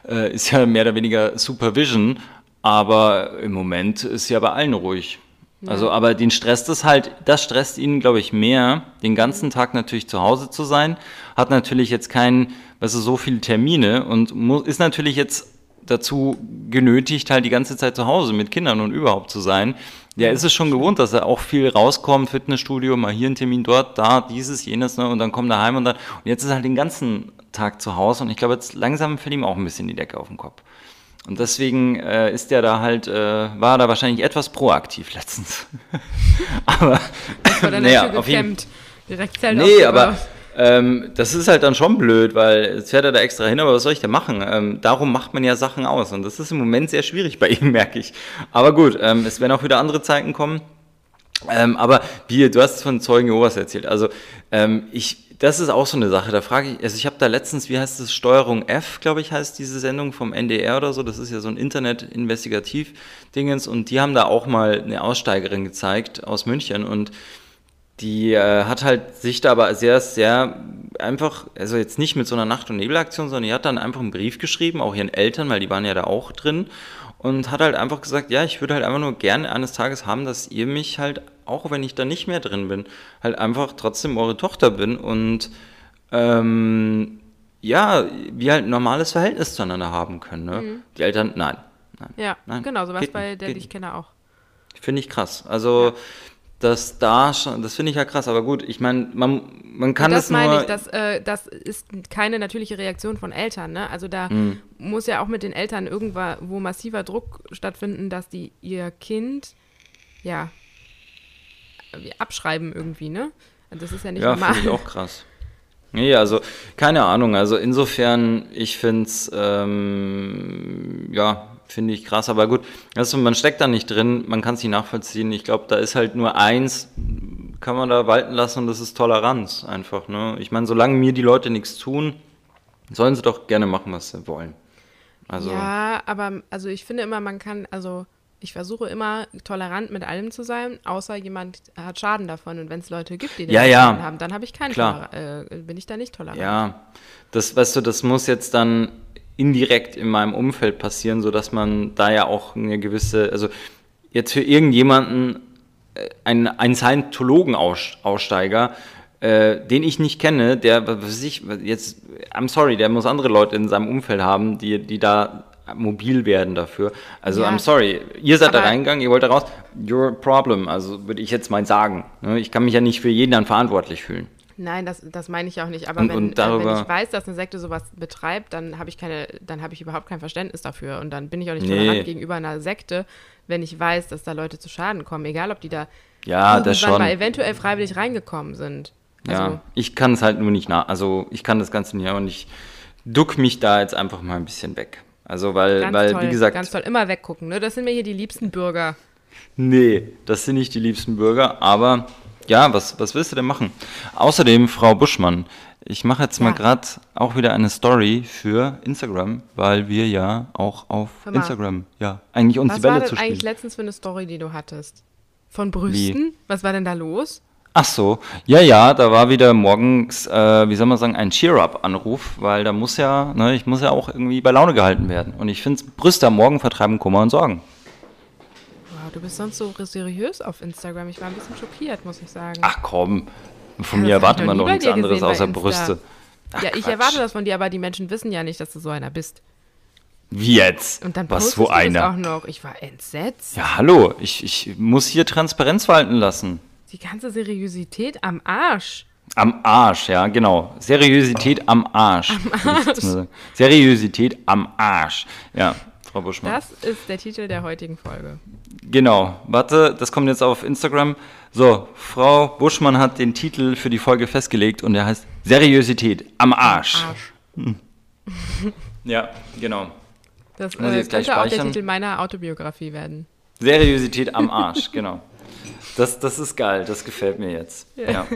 äh, ist ja mehr oder weniger Supervision, aber im Moment ist ja bei allen ruhig. Also, aber den stresst es halt, das stresst ihn, glaube ich, mehr, den ganzen Tag natürlich zu Hause zu sein, hat natürlich jetzt keinen, weißt du, so viele Termine und muss, ist natürlich jetzt dazu genötigt, halt die ganze Zeit zu Hause mit Kindern und überhaupt zu sein. Der ist es schon gewohnt, dass er auch viel rauskommt, Fitnessstudio, mal hier ein Termin, dort, da, dieses, jenes, ne, und dann kommt er heim und dann, und jetzt ist er halt den ganzen Tag zu Hause und ich glaube, jetzt langsam fällt ihm auch ein bisschen die Decke auf den Kopf. Und deswegen äh, ist der da halt, äh, war da wahrscheinlich etwas proaktiv letztens. aber, Vor der naja, Tür auf jeden geklemmt. Direkt Zelt Nee, aber ähm, das ist halt dann schon blöd, weil jetzt fährt er da extra hin, aber was soll ich denn machen? Ähm, darum macht man ja Sachen aus und das ist im Moment sehr schwierig bei ihm, merke ich. Aber gut, ähm, es werden auch wieder andere Zeiten kommen. Ähm, aber wie, du hast von Zeugen Jehovas erzählt. Also ich, ich, das ist auch so eine Sache. Da frage ich, also ich habe da letztens, wie heißt das, Steuerung F, glaube ich, heißt diese Sendung vom NDR oder so. Das ist ja so ein Internet-Investigativ-Dingens und die haben da auch mal eine Aussteigerin gezeigt aus München und die äh, hat halt sich da aber sehr, sehr einfach, also jetzt nicht mit so einer Nacht- und Nebelaktion, sondern die hat dann einfach einen Brief geschrieben, auch ihren Eltern, weil die waren ja da auch drin und hat halt einfach gesagt, ja, ich würde halt einfach nur gerne eines Tages haben, dass ihr mich halt, auch wenn ich da nicht mehr drin bin, halt einfach trotzdem eure Tochter bin und ähm, ja, wir halt ein normales Verhältnis zueinander haben können. Ne? Die Eltern, nein. nein Ja, nein, genau, sowas geht bei nicht, der, die ich kenne auch. Finde ich krass. Also dass da schon, das finde ich ja krass, aber gut, ich meine, man, man kann das nur. meine ich, das, äh, das ist keine natürliche Reaktion von Eltern. Ne? Also da Mhm. muss ja auch mit den Eltern irgendwo massiver Druck stattfinden, dass die ihr Kind ja abschreiben irgendwie, ne? Das ist ja nicht ja, normal. finde ich auch krass. Nee, also keine Ahnung. Also insofern, ich finde es, ähm, ja, finde ich krass. Aber gut, also man steckt da nicht drin, man kann es nicht nachvollziehen. Ich glaube, da ist halt nur eins, kann man da walten lassen und das ist Toleranz einfach. Ne? Ich meine, solange mir die Leute nichts tun, sollen sie doch gerne machen, was sie wollen. Also, Ja, aber also ich finde immer, man kann, also ich versuche immer tolerant mit allem zu sein, außer jemand hat Schaden davon. Und wenn es Leute gibt, die den Ja, ja. Schaden haben, dann habe ich keinen Klar. Toler- äh, bin ich da nicht tolerant. Ja, das, weißt du, das muss jetzt dann indirekt in meinem Umfeld passieren, sodass man da ja auch eine gewisse, also jetzt für irgendjemanden, äh, einen, einen Scientologen-Aussteiger, äh, den ich nicht kenne, der, was weiß ich, jetzt, I'm sorry, der muss andere Leute in seinem Umfeld haben, die, die da mobil werden dafür. Also, Ja. I'm sorry, ihr seid da Aber- reingegangen, ihr wollt da raus, your problem, also würde ich jetzt mal sagen. Ne? Ich kann mich ja nicht für jeden dann verantwortlich fühlen. Nein, das, das meine ich auch nicht. Aber Und- wenn, und äh, darüber- wenn ich weiß, dass eine Sekte sowas betreibt, dann habe ich keine, dann habe ich überhaupt kein Verständnis dafür. Und dann bin ich auch nicht Nee. tolerant gegenüber einer Sekte, wenn ich weiß, dass da Leute zu Schaden kommen, egal ob die da Ja, das schon. mal eventuell freiwillig reingekommen sind. Also, Ja, ich kann es halt nur nicht nach, also ich kann das Ganze nicht und ich duck mich da jetzt einfach mal ein bisschen weg. Also weil, ganz weil toll, wie gesagt, ganz toll, immer weggucken. Ne? Das sind mir hier die liebsten Bürger. nee, das sind nicht die liebsten Bürger, aber ja, was, was willst du denn machen? Außerdem, Frau Buschmann, ich mache jetzt mal Ja. gerade auch wieder eine Story für Instagram, weil wir ja auch auf mal. Instagram, ja, eigentlich uns die Was war Bälle denn zu eigentlich spielen. letztens für eine Story, die du hattest? Von Brüsten? Was war denn da los? Ach so, ja, ja, da war wieder morgens, äh, wie soll man sagen, ein Cheer-up-Anruf, weil da muss ja, ne, ich muss ja auch irgendwie bei Laune gehalten werden. Und ich finde, Brüste am Morgen vertreiben Kummer und Sorgen. Du bist sonst so seriös auf Instagram. Ich war ein bisschen schockiert, muss ich sagen. Ach komm, von mir erwartet man doch nichts anderes außer. Brüste. Ach, ja, ich Quatsch. erwarte das von dir, aber die Menschen wissen ja nicht, dass du so einer bist. Wie jetzt? Und dann Was, wo einer? auch noch. Ich war entsetzt. Ja, hallo, ich, ich muss hier Transparenz walten lassen. Die ganze Seriosität am Arsch. Am Arsch, ja, genau. Seriosität am Arsch. mal sagen. Seriosität am Arsch. Ja, Frau Buschmann. Das ist der Titel der heutigen Folge. Genau, warte, das kommt jetzt auf Instagram. So, Frau Buschmann hat den Titel für die Folge festgelegt und der heißt Seriosität am Arsch. Arsch. Ja, genau. Das Muss äh, jetzt gleich könnte auch der? Titel meiner Autobiografie werden. Seriosität am Arsch, genau. Das, das ist geil, das gefällt mir jetzt. Ja. Ja.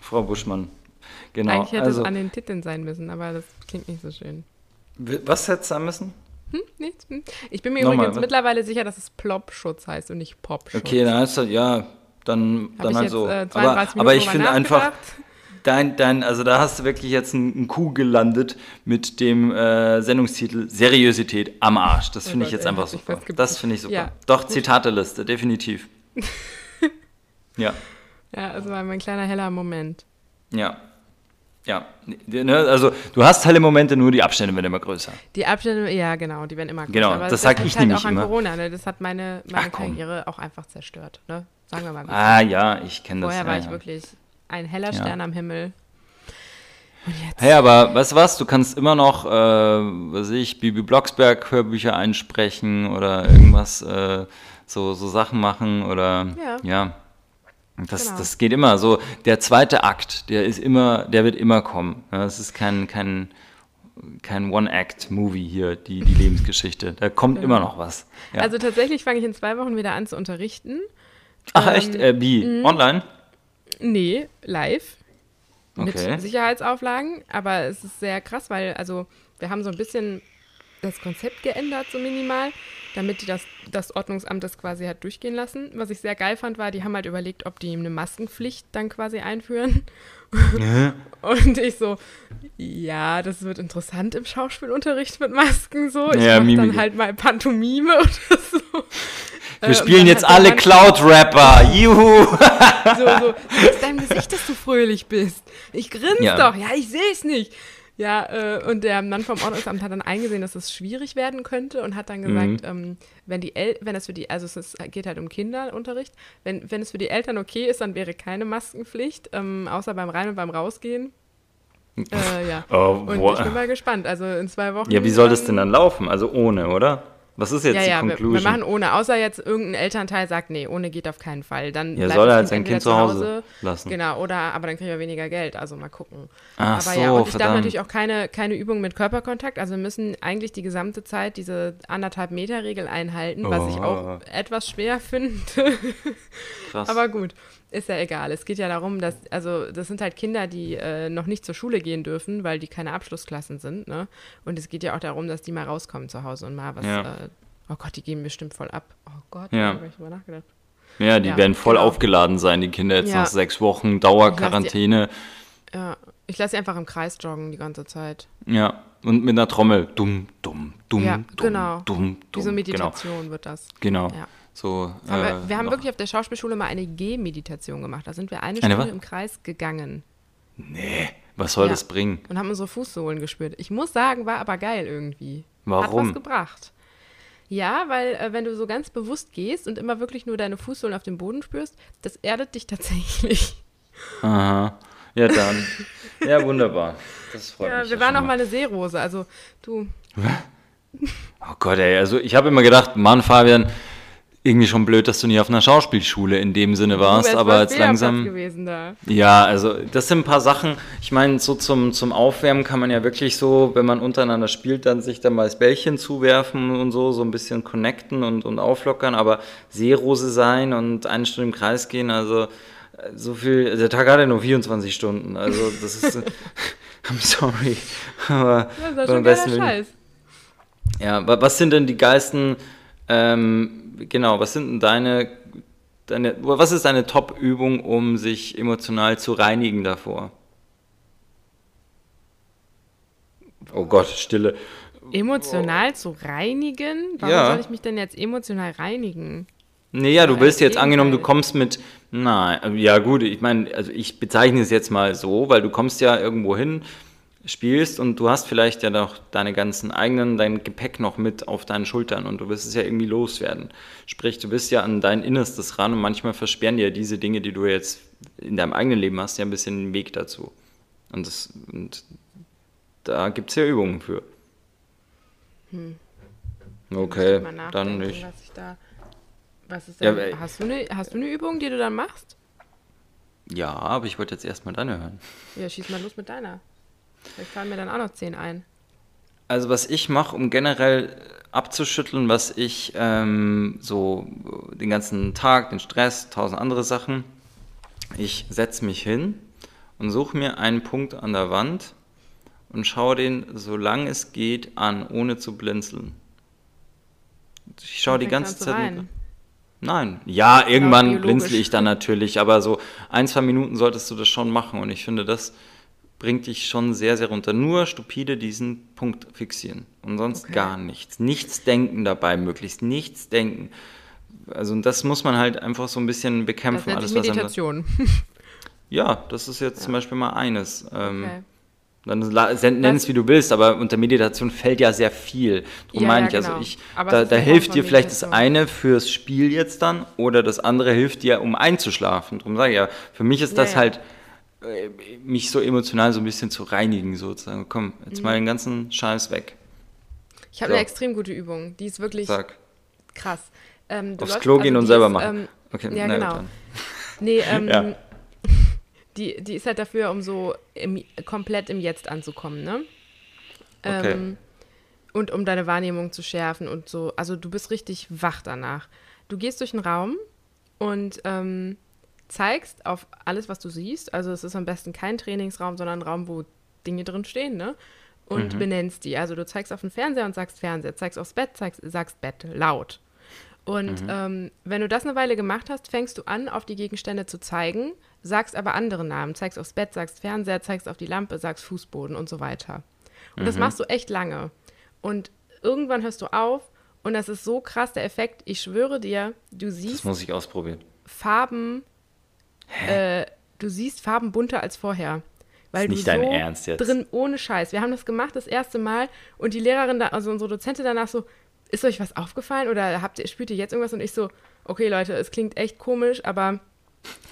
Frau Buschmann. Genau. Eigentlich hätte also, es an den Titeln sein müssen, aber das klingt nicht so schön. was hätte es sein müssen? Hm, nichts. Hm. Ich bin mir Nochmal, übrigens was? mittlerweile sicher, dass es Plop-Schutz heißt und nicht Pop-Schutz. Okay, dann heißt das, ja, dann, Hab dann ich halt so. äh, 32 aber aber ich finde einfach, dein, dein, also da hast du wirklich jetzt einen, einen Coup gelandet mit dem äh, Sendungstitel Seriosität am Arsch. Das Oh finde ich Gott, jetzt ey, einfach super. Das finde ich super. Ja, Doch, gut. Zitateliste, definitiv. ja, Ja, es war mein kleiner heller Moment. ja. Ja, ne, also du hast helle Momente, nur die Abstände werden immer größer. Die Abstände, ja genau, die werden immer größer. Genau, aber das sag liegt ich halt nämlich auch an immer. Corona, ne? Das hat meine, meine Ach. Karriere auch einfach zerstört, ne? Sagen wir mal. es Ah ja, ich kenne das. Vorher ja, war ich ja. wirklich ein heller Ja. Stern am Himmel. Hey, aber weißt du was? Du kannst immer noch, äh, was ich, Bibi Blocksberg Hörbücher einsprechen oder irgendwas, äh, so, so Sachen machen oder Ja. ja. Das, Genau. das geht immer so. Der zweite Akt, der ist immer, der wird immer kommen. Ja, Es ist kein, kein, kein One-Act-Movie hier, die, die Lebensgeschichte. Da kommt immer noch was. Ja. Also tatsächlich fange ich in zwei Wochen wieder an zu unterrichten. Ach ähm, echt? Äh, wie? mhm. Online? Nee, live. Mit Okay. Sicherheitsauflagen. Aber es ist sehr krass, weil, also, wir haben so ein bisschen das Konzept geändert, so minimal, damit die das, das Ordnungsamt das quasi hat durchgehen lassen. Was ich sehr geil fand, war, die haben halt überlegt, ob die eine Maskenpflicht dann quasi einführen. Und ich so, ja, das wird interessant im Schauspielunterricht mit Masken so. Ich Ja, mach Mimik. dann halt mal Pantomime oder so. Äh, Wir spielen und dann jetzt alle Cloud-Rapper. Juhu! so, so, aus deinem Gesicht, dass du fröhlich bist. Ich grinse Ja. doch. Ja, ich sehe es nicht. Ja, äh, und der Mann vom Ordnungsamt hat dann eingesehen, dass es schwierig werden könnte und hat dann gesagt, Mhm. ähm, wenn die El wenn es für die, also es ist, geht halt um Kinderunterricht, wenn, wenn es für die Eltern okay ist, dann wäre keine Maskenpflicht, ähm, außer beim Rein- und beim Rausgehen. Äh, ja. Oh, Und boah. ich bin mal gespannt. Also in zwei Wochen. Ja, wie soll das denn dann laufen? Also ohne, oder? Was ist jetzt Ja, die ja, wir, Conclusion? wir machen ohne, außer jetzt irgendein Elternteil sagt, nee, ohne geht auf keinen Fall. Dann Ja, soll er halt sein Kind zu Hause lassen. Genau, oder aber dann kriegen wir weniger Geld, also mal gucken. Ach aber so, ja, und ich darf natürlich auch keine, keine Übung mit Körperkontakt, also wir müssen eigentlich die gesamte Zeit diese anderthalb Meter Regel einhalten, was ich auch Oh. etwas schwer finde. Krass. aber gut, ist ja egal. Es geht ja darum, dass, also das sind halt Kinder, die äh, noch nicht zur Schule gehen dürfen, weil die keine Abschlussklassen sind, ne? Und es geht ja auch darum, dass die mal rauskommen zu Hause und mal was, Ja. äh, oh Gott, die gehen bestimmt voll ab. Oh Gott, Ja. da habe ich drüber nachgedacht. ja, die ja, werden voll genau. aufgeladen sein, die Kinder jetzt Ja. nach sechs Wochen Dauerquarantäne. Ja, ich lasse sie einfach im Kreis joggen die ganze Zeit. Ja, und mit einer Trommel. Dumm, dumm, dumm, Ja, dumm, genau. dumm, Wie so dumm. Meditation wird das. Genau, genau. Ja. So, äh, wir, wir haben noch- wirklich auf der Schauspielschule mal eine G-Meditation gemacht. Da sind wir eine Eine Stunde was? im Kreis gegangen Nee, was soll Ja. das bringen? und haben unsere Fußsohlen gespürt. Ich muss sagen, war aber geil irgendwie. Hat Warum? was gebracht. Ja, weil äh, wenn du so ganz bewusst gehst und immer wirklich nur deine Fußsohlen auf dem Boden spürst, das erdet dich tatsächlich. Aha. Ja, dann. ja, wunderbar. Das freut Ja, mich. wir waren auch mal eine Seerose. Also du, Oh Gott, ey, also ich habe immer gedacht, Mann, Fabian, irgendwie schon blöd, dass du nie auf einer Schauspielschule in dem Sinne warst, aber voll jetzt langsam. gewesen da. Ja, also das sind ein paar Sachen. Ich meine, so zum, zum Aufwärmen kann man ja wirklich so, wenn man untereinander spielt, dann sich dann mal das Bällchen zuwerfen und so, so ein bisschen connecten und, und auflockern, aber Seerose sein und eine Stunde im Kreis gehen, also äh, so viel, der Tag hat ja nur 24 Stunden, also das ist, I'm sorry, aber Das ist ja beim schon besten Scheiß. ja, wa- was sind denn die geilsten, ähm, genau, was sind denn deine, deine, was ist deine Top-Übung, um sich emotional zu reinigen davor? Oh Gott, Stille. Emotional zu reinigen? Warum Ja. soll ich mich denn jetzt emotional reinigen? Nee, ja, du willst im jetzt angenommen, du kommst mit, nein, ja gut, ich meine, also ich bezeichne es jetzt mal so, weil du kommst ja irgendwo hin, spielst und du hast vielleicht ja noch deine ganzen eigenen, dein Gepäck noch mit auf deinen Schultern und du willst es ja irgendwie loswerden. Sprich, du bist ja an dein Innerstes ran und manchmal versperren dir diese Dinge, die du jetzt in deinem eigenen Leben hast, ja ein bisschen den Weg dazu. Und, das, und da gibt es ja Übungen für. Okay, Hm. Mal dann nicht. Was ich da, was ist Ja, denn, hast, du eine, hast du eine Übung, die du dann machst? Ja, aber ich wollte jetzt erstmal deine hören. Ja, schieß mal los mit deiner. Vielleicht fallen mir dann auch noch zehn ein. Also was ich mache, um generell abzuschütteln, was ich ähm, so den ganzen Tag, den Stress, tausend andere Sachen, ich setze mich hin und suche mir einen Punkt an der Wand und schaue den, solange es geht, an, ohne zu blinzeln. Ich schaue die ganze Zeit. weinen. Nein, ja, irgendwann blinzle ich dann natürlich, aber so ein, zwei Minuten solltest du das schon machen und ich finde, das bringt dich schon sehr, sehr runter. Nur stupide diesen Punkt fixieren und sonst Okay. gar nichts. Nichts denken dabei, möglichst nichts denken. Also und das muss man halt einfach so ein bisschen Das bekämpfen. nennt alles, was da- Meditation. ja, das ist jetzt zum Beispiel mal eines. Ähm, Okay. Dann nenn es wie du willst, aber unter Meditation fällt ja sehr viel. Darum Ja, meine ja, ich, also genau. ich, Aber da, es ist da Form hilft dir vielleicht das eine fürs Spiel jetzt dann oder das andere hilft dir, um einzuschlafen. Darum sage ich ja, für mich ist Ja, das ja. halt, mich so emotional so ein bisschen zu reinigen, sozusagen. Komm, jetzt Mhm. mal den ganzen Scheiß weg. Ich habe So. eine extrem gute Übung. Die ist wirklich Sag. krass. Ähm, Aufs Klo gehen und die selber ist, machen. Ähm, Okay, ja, gut, genau. dann. Nee, ähm, Ja. die, die ist halt dafür, um so im, komplett im Jetzt anzukommen, ne? Okay. Ähm, und um deine Wahrnehmung zu schärfen und so. Also du bist richtig wach danach. Du gehst durch den Raum und ähm, zeigst auf alles, was du siehst. Also es ist am besten kein Trainingsraum, sondern ein Raum, wo Dinge drin stehen, ne? Und Mhm. benennst die. Also du zeigst auf den Fernseher und sagst Fernseher, zeigst aufs Bett, zeigst, sagst Bett, laut. Und Mhm. ähm, wenn du das eine Weile gemacht hast, fängst du an, auf die Gegenstände zu zeigen, sagst aber andere Namen, zeigst aufs Bett, sagst Fernseher, zeigst auf die Lampe, sagst Fußboden und so weiter. Und Mhm. das machst du echt lange. Und irgendwann hörst du auf und das ist so krass der Effekt. Ich schwöre dir, du Das siehst muss ich ausprobieren. Farben, äh, du siehst Farben bunter als vorher. Weil Ist nicht du dein so Ernst jetzt. drin ohne Scheiß. Wir haben das gemacht das erste Mal und die Lehrerin, da, also unsere Dozentin danach so, ist euch was aufgefallen oder habt ihr, spürt ihr jetzt irgendwas? Und ich so, okay Leute, es klingt echt komisch, aber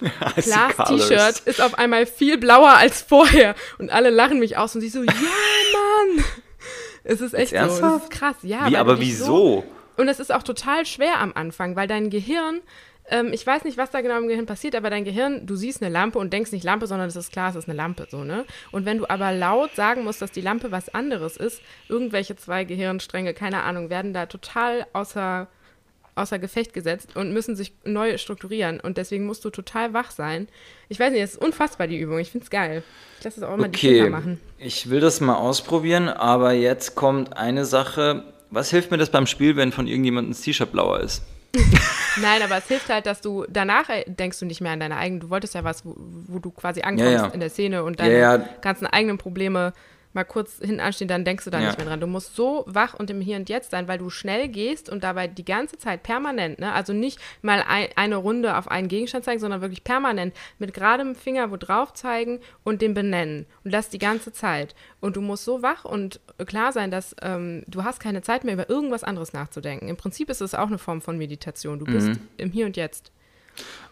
Klaas T-Shirt ist auf einmal viel blauer als vorher und alle lachen mich aus und sie so, ja Mann, es ist echt Jetzt so, ist krass, ja. Wie, aber dich So, wieso? und es ist auch total schwer am Anfang, weil dein Gehirn, ähm, ich weiß nicht, was da genau im Gehirn passiert, aber dein Gehirn, du siehst eine Lampe und denkst nicht Lampe, sondern es ist klar, es ist eine Lampe, so, ne? Und wenn du aber laut sagen musst, dass die Lampe was anderes ist, irgendwelche zwei Gehirnstränge, keine Ahnung, werden da total außer, außer Gefecht gesetzt und müssen sich neu strukturieren. Und deswegen musst du total wach sein. Ich weiß nicht, es ist unfassbar, die Übung. Ich find's geil. Ich lasse es auch immer die Kinder Okay, machen. ich will das mal ausprobieren, aber jetzt kommt eine Sache. Was hilft mir das beim Spiel, wenn von irgendjemandem das T-Shirt blauer ist? Nein, aber es hilft halt, dass du danach äh, denkst du nicht mehr an deine eigenen. Du wolltest ja was, wo, wo du quasi ankommst Ja, ja. in der Szene und deine Ja, ja. ganzen eigenen Probleme mal kurz hinten anstehen, dann denkst du da Ja. nicht mehr dran. Du musst so wach und im Hier und Jetzt sein, weil du schnell gehst und dabei die ganze Zeit permanent, ne? also nicht mal ein, eine Runde auf einen Gegenstand zeigen, sondern wirklich permanent mit geradem Finger wo drauf zeigen und den benennen. Und das die ganze Zeit. Und du musst so wach und klar sein, dass ähm, du hast keine Zeit mehr über irgendwas anderes nachzudenken. Im Prinzip ist es auch eine Form von Meditation. Du Mhm. bist im Hier und Jetzt.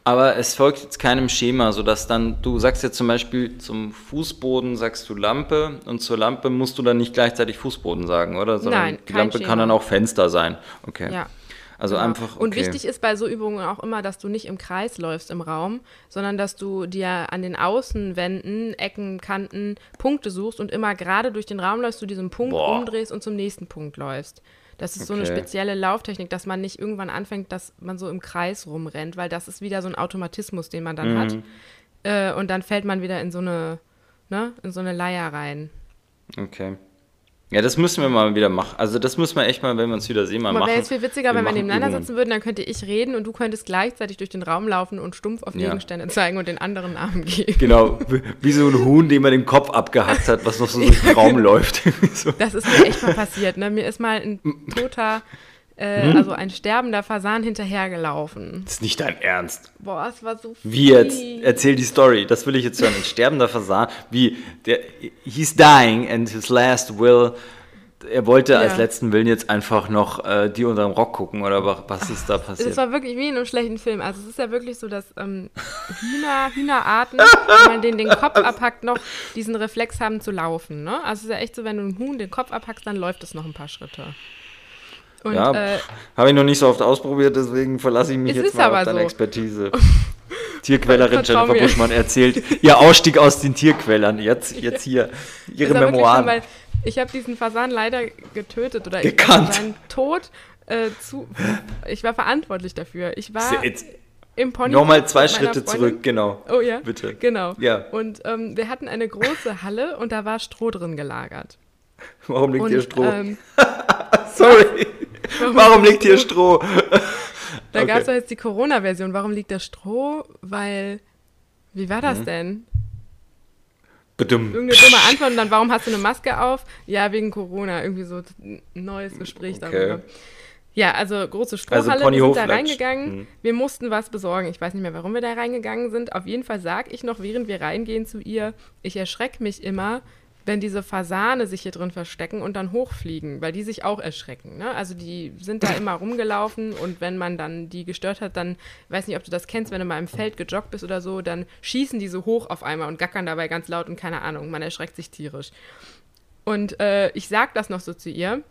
Aber es folgt jetzt keinem Schema, sodass dann, du sagst jetzt zum Beispiel zum Fußboden sagst du Lampe und zur Lampe musst du dann nicht gleichzeitig Fußboden sagen, oder? Sondern Nein, die Lampe Schema. kann dann auch Fenster sein. Okay. Ja. Also Genau. einfach. Okay. Und wichtig ist bei so Übungen auch immer, dass du nicht im Kreis läufst im Raum, sondern dass du dir an den Außenwänden, Ecken, Kanten Punkte suchst und immer gerade durch den Raum läufst, du diesen Punkt Boah. umdrehst und zum nächsten Punkt läufst. Das ist so eine Okay. spezielle Lauftechnik, dass man nicht irgendwann anfängt, dass man so im Kreis rumrennt, weil das ist wieder so ein Automatismus, den man dann Mhm. hat. Äh, und dann fällt man wieder in so eine, ne, in so eine Leier rein. Okay. Ja, das müssen wir mal wieder machen. Also das müssen wir echt mal, wenn wir uns wieder sehen, mal Aber machen. wäre jetzt viel witziger, Wir wenn wir nebeneinander Übungen. sitzen würden, dann könnte ich reden und du könntest gleichzeitig durch den Raum laufen und stumpf auf Ja. Gegenstände zeigen und den anderen Arm geben. Genau, wie- wie so ein Huhn, dem man den Kopf abgehackt hat, was noch so durch den Raum läuft. so. Das ist mir echt mal passiert. Ne? Mir ist mal ein toter, äh, Hm? also ein sterbender Fasan hinterhergelaufen. Das ist nicht dein Ernst. Boah, es war so Wie jetzt? Erzähl die Story. Das will ich jetzt hören. Ein sterbender Fasan. Wie, der, he's dying and his last will, er wollte als Ja. letzten Willen jetzt einfach noch äh, die unter dem Rock gucken oder wa- was ist da Es passiert? war wirklich wie in einem schlechten Film. Also es ist ja wirklich so, dass ähm, Hühner, Hühnerarten, wenn man denen den Kopf abhackt, noch diesen Reflex haben zu laufen. Ne? Also es ist ja echt so, wenn du einem Huhn den Kopf abhackst, dann läuft es noch ein paar Schritte. Und Ja, äh, Habe ich noch nicht so oft ausprobiert, deswegen verlasse ich mich jetzt mal auf deine so. Expertise. Tierquellerin Vertrau Jennifer mir. Buschmann erzählt ihr Ausstieg aus den Tierquellern. Jetzt, jetzt hier ihre Memoiren. schlimm, ich habe diesen Fasan leider getötet oder Gekannt. ich war seinen Tod äh, zu. Ich war verantwortlich dafür. Ich war Jetzt im Pony. Nochmal zwei Schritte Freundin. zurück, genau. Oh ja. Bitte. Genau. Ja. Und ähm, wir hatten eine große Halle und da war Stroh drin gelagert. Warum liegt Und hier Stroh? ähm, Sorry. Warum liegt hier Stroh? da Okay. gab es jetzt die Corona-Version. Warum liegt da Stroh? Weil. Wie war Mhm. das denn? Bedum. Irgendeine dumme Antwort und dann, warum hast du eine Maske auf? Ja, wegen Corona. Irgendwie so ein neues Gespräch Okay. darüber. Ja, also große Also Strohhalle, wir sind da reingegangen. Hm. Wir mussten was besorgen. Ich weiß nicht mehr, warum wir da reingegangen sind. Auf jeden Fall sag ich noch, während wir reingehen zu ihr, ich erschrecke mich immer, wenn diese Fasane sich hier drin verstecken und dann hochfliegen, weil die sich auch erschrecken. Ne? Also die sind da immer rumgelaufen und wenn man dann die gestört hat, dann, weiß nicht, ob du das kennst, wenn du mal im Feld gejoggt bist oder so, dann schießen die so hoch auf einmal und gackern dabei ganz laut und keine Ahnung, man erschreckt sich tierisch. Und äh, ich sag das noch so zu ihr.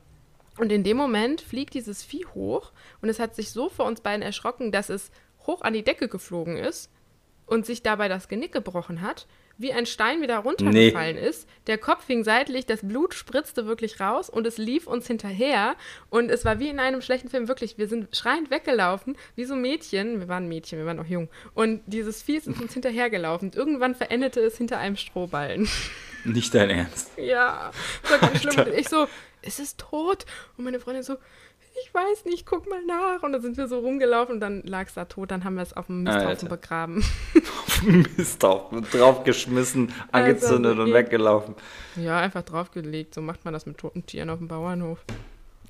Und in dem Moment fliegt dieses Vieh hoch und es hat sich so vor uns beiden erschrocken, dass es hoch an die Decke geflogen ist und sich dabei das Genick gebrochen hat, wie ein Stein wieder runtergefallen ist. Der Kopf hing seitlich, das Blut spritzte wirklich raus und es lief uns hinterher. Und es war wie in einem schlechten Film, wirklich. Wir sind schreiend weggelaufen, wie so Mädchen. Wir waren Mädchen, wir waren noch jung. Und dieses Vieh ist uns hinterhergelaufen. Und irgendwann verendete es hinter einem Strohballen. Nicht dein Ernst. Ja, das war ganz schlimm. Ich so, ist es tot? Und meine Freundin so, ich weiß nicht, guck mal nach. Und dann sind wir so rumgelaufen und dann lag es da tot. Dann haben wir es auf dem Misthaufen Alter. begraben. Auf, draufgeschmissen, angezündet und wirklich- weggelaufen. Ja, einfach draufgelegt. So macht man das mit toten Tieren auf dem Bauernhof.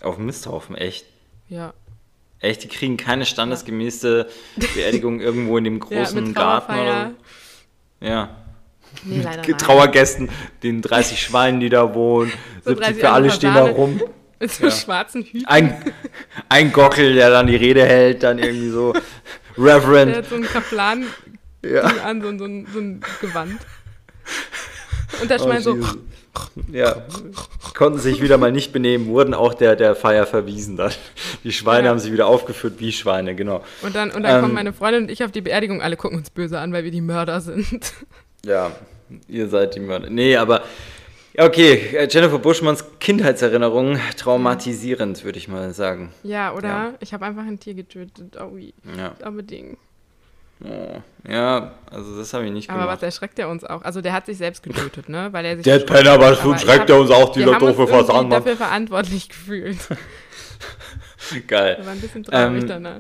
Auf dem Misthaufen, echt. Ja. Echt, die kriegen keine standesgemäße Beerdigung irgendwo in dem Ja, großen mit Garten oder so. Ja. Nee. Trauergästen, den 30 Schweinen, die da wohnen, So 70 30 für alle stehen da rum. Mit so schwarzen Hüten. Ein, ein Gockel, der dann die Rede hält, dann irgendwie so Der Reverend. hat so einen Kaplan Ja. an, so, ein- so, so ein Gewand. Und der Oh, Schwein so. Ja, konnten sich wieder mal nicht benehmen, wurden auch der, der Feier verwiesen dann. Die Schweine Ja. haben sich wieder aufgeführt wie Schweine, genau. und dann, und dann Ähm. kommen meine Freundin und ich auf die Beerdigung, alle gucken uns böse an, weil wir die Mörder sind. Ja, ihr seid die Mörder. Nee, aber ja, okay, äh, Jennifer Buschmanns Kindheitserinnerung traumatisierend, würde ich mal sagen. Ja, oder? Ja. Ich habe einfach ein Tier getötet. Oh, Ja, unbedingt. oh. ja also das habe ich nicht Aber was gemacht. erschreckt er uns auch? Also der hat sich selbst getötet, ne? Weil er sich Der Penner, hat. was Aber schreckt ich er uns auch, dieser doofe Fasan, Mann. dafür verantwortlich gefühlt. Geil. Wir waren ein bisschen traurig Ähm, danach.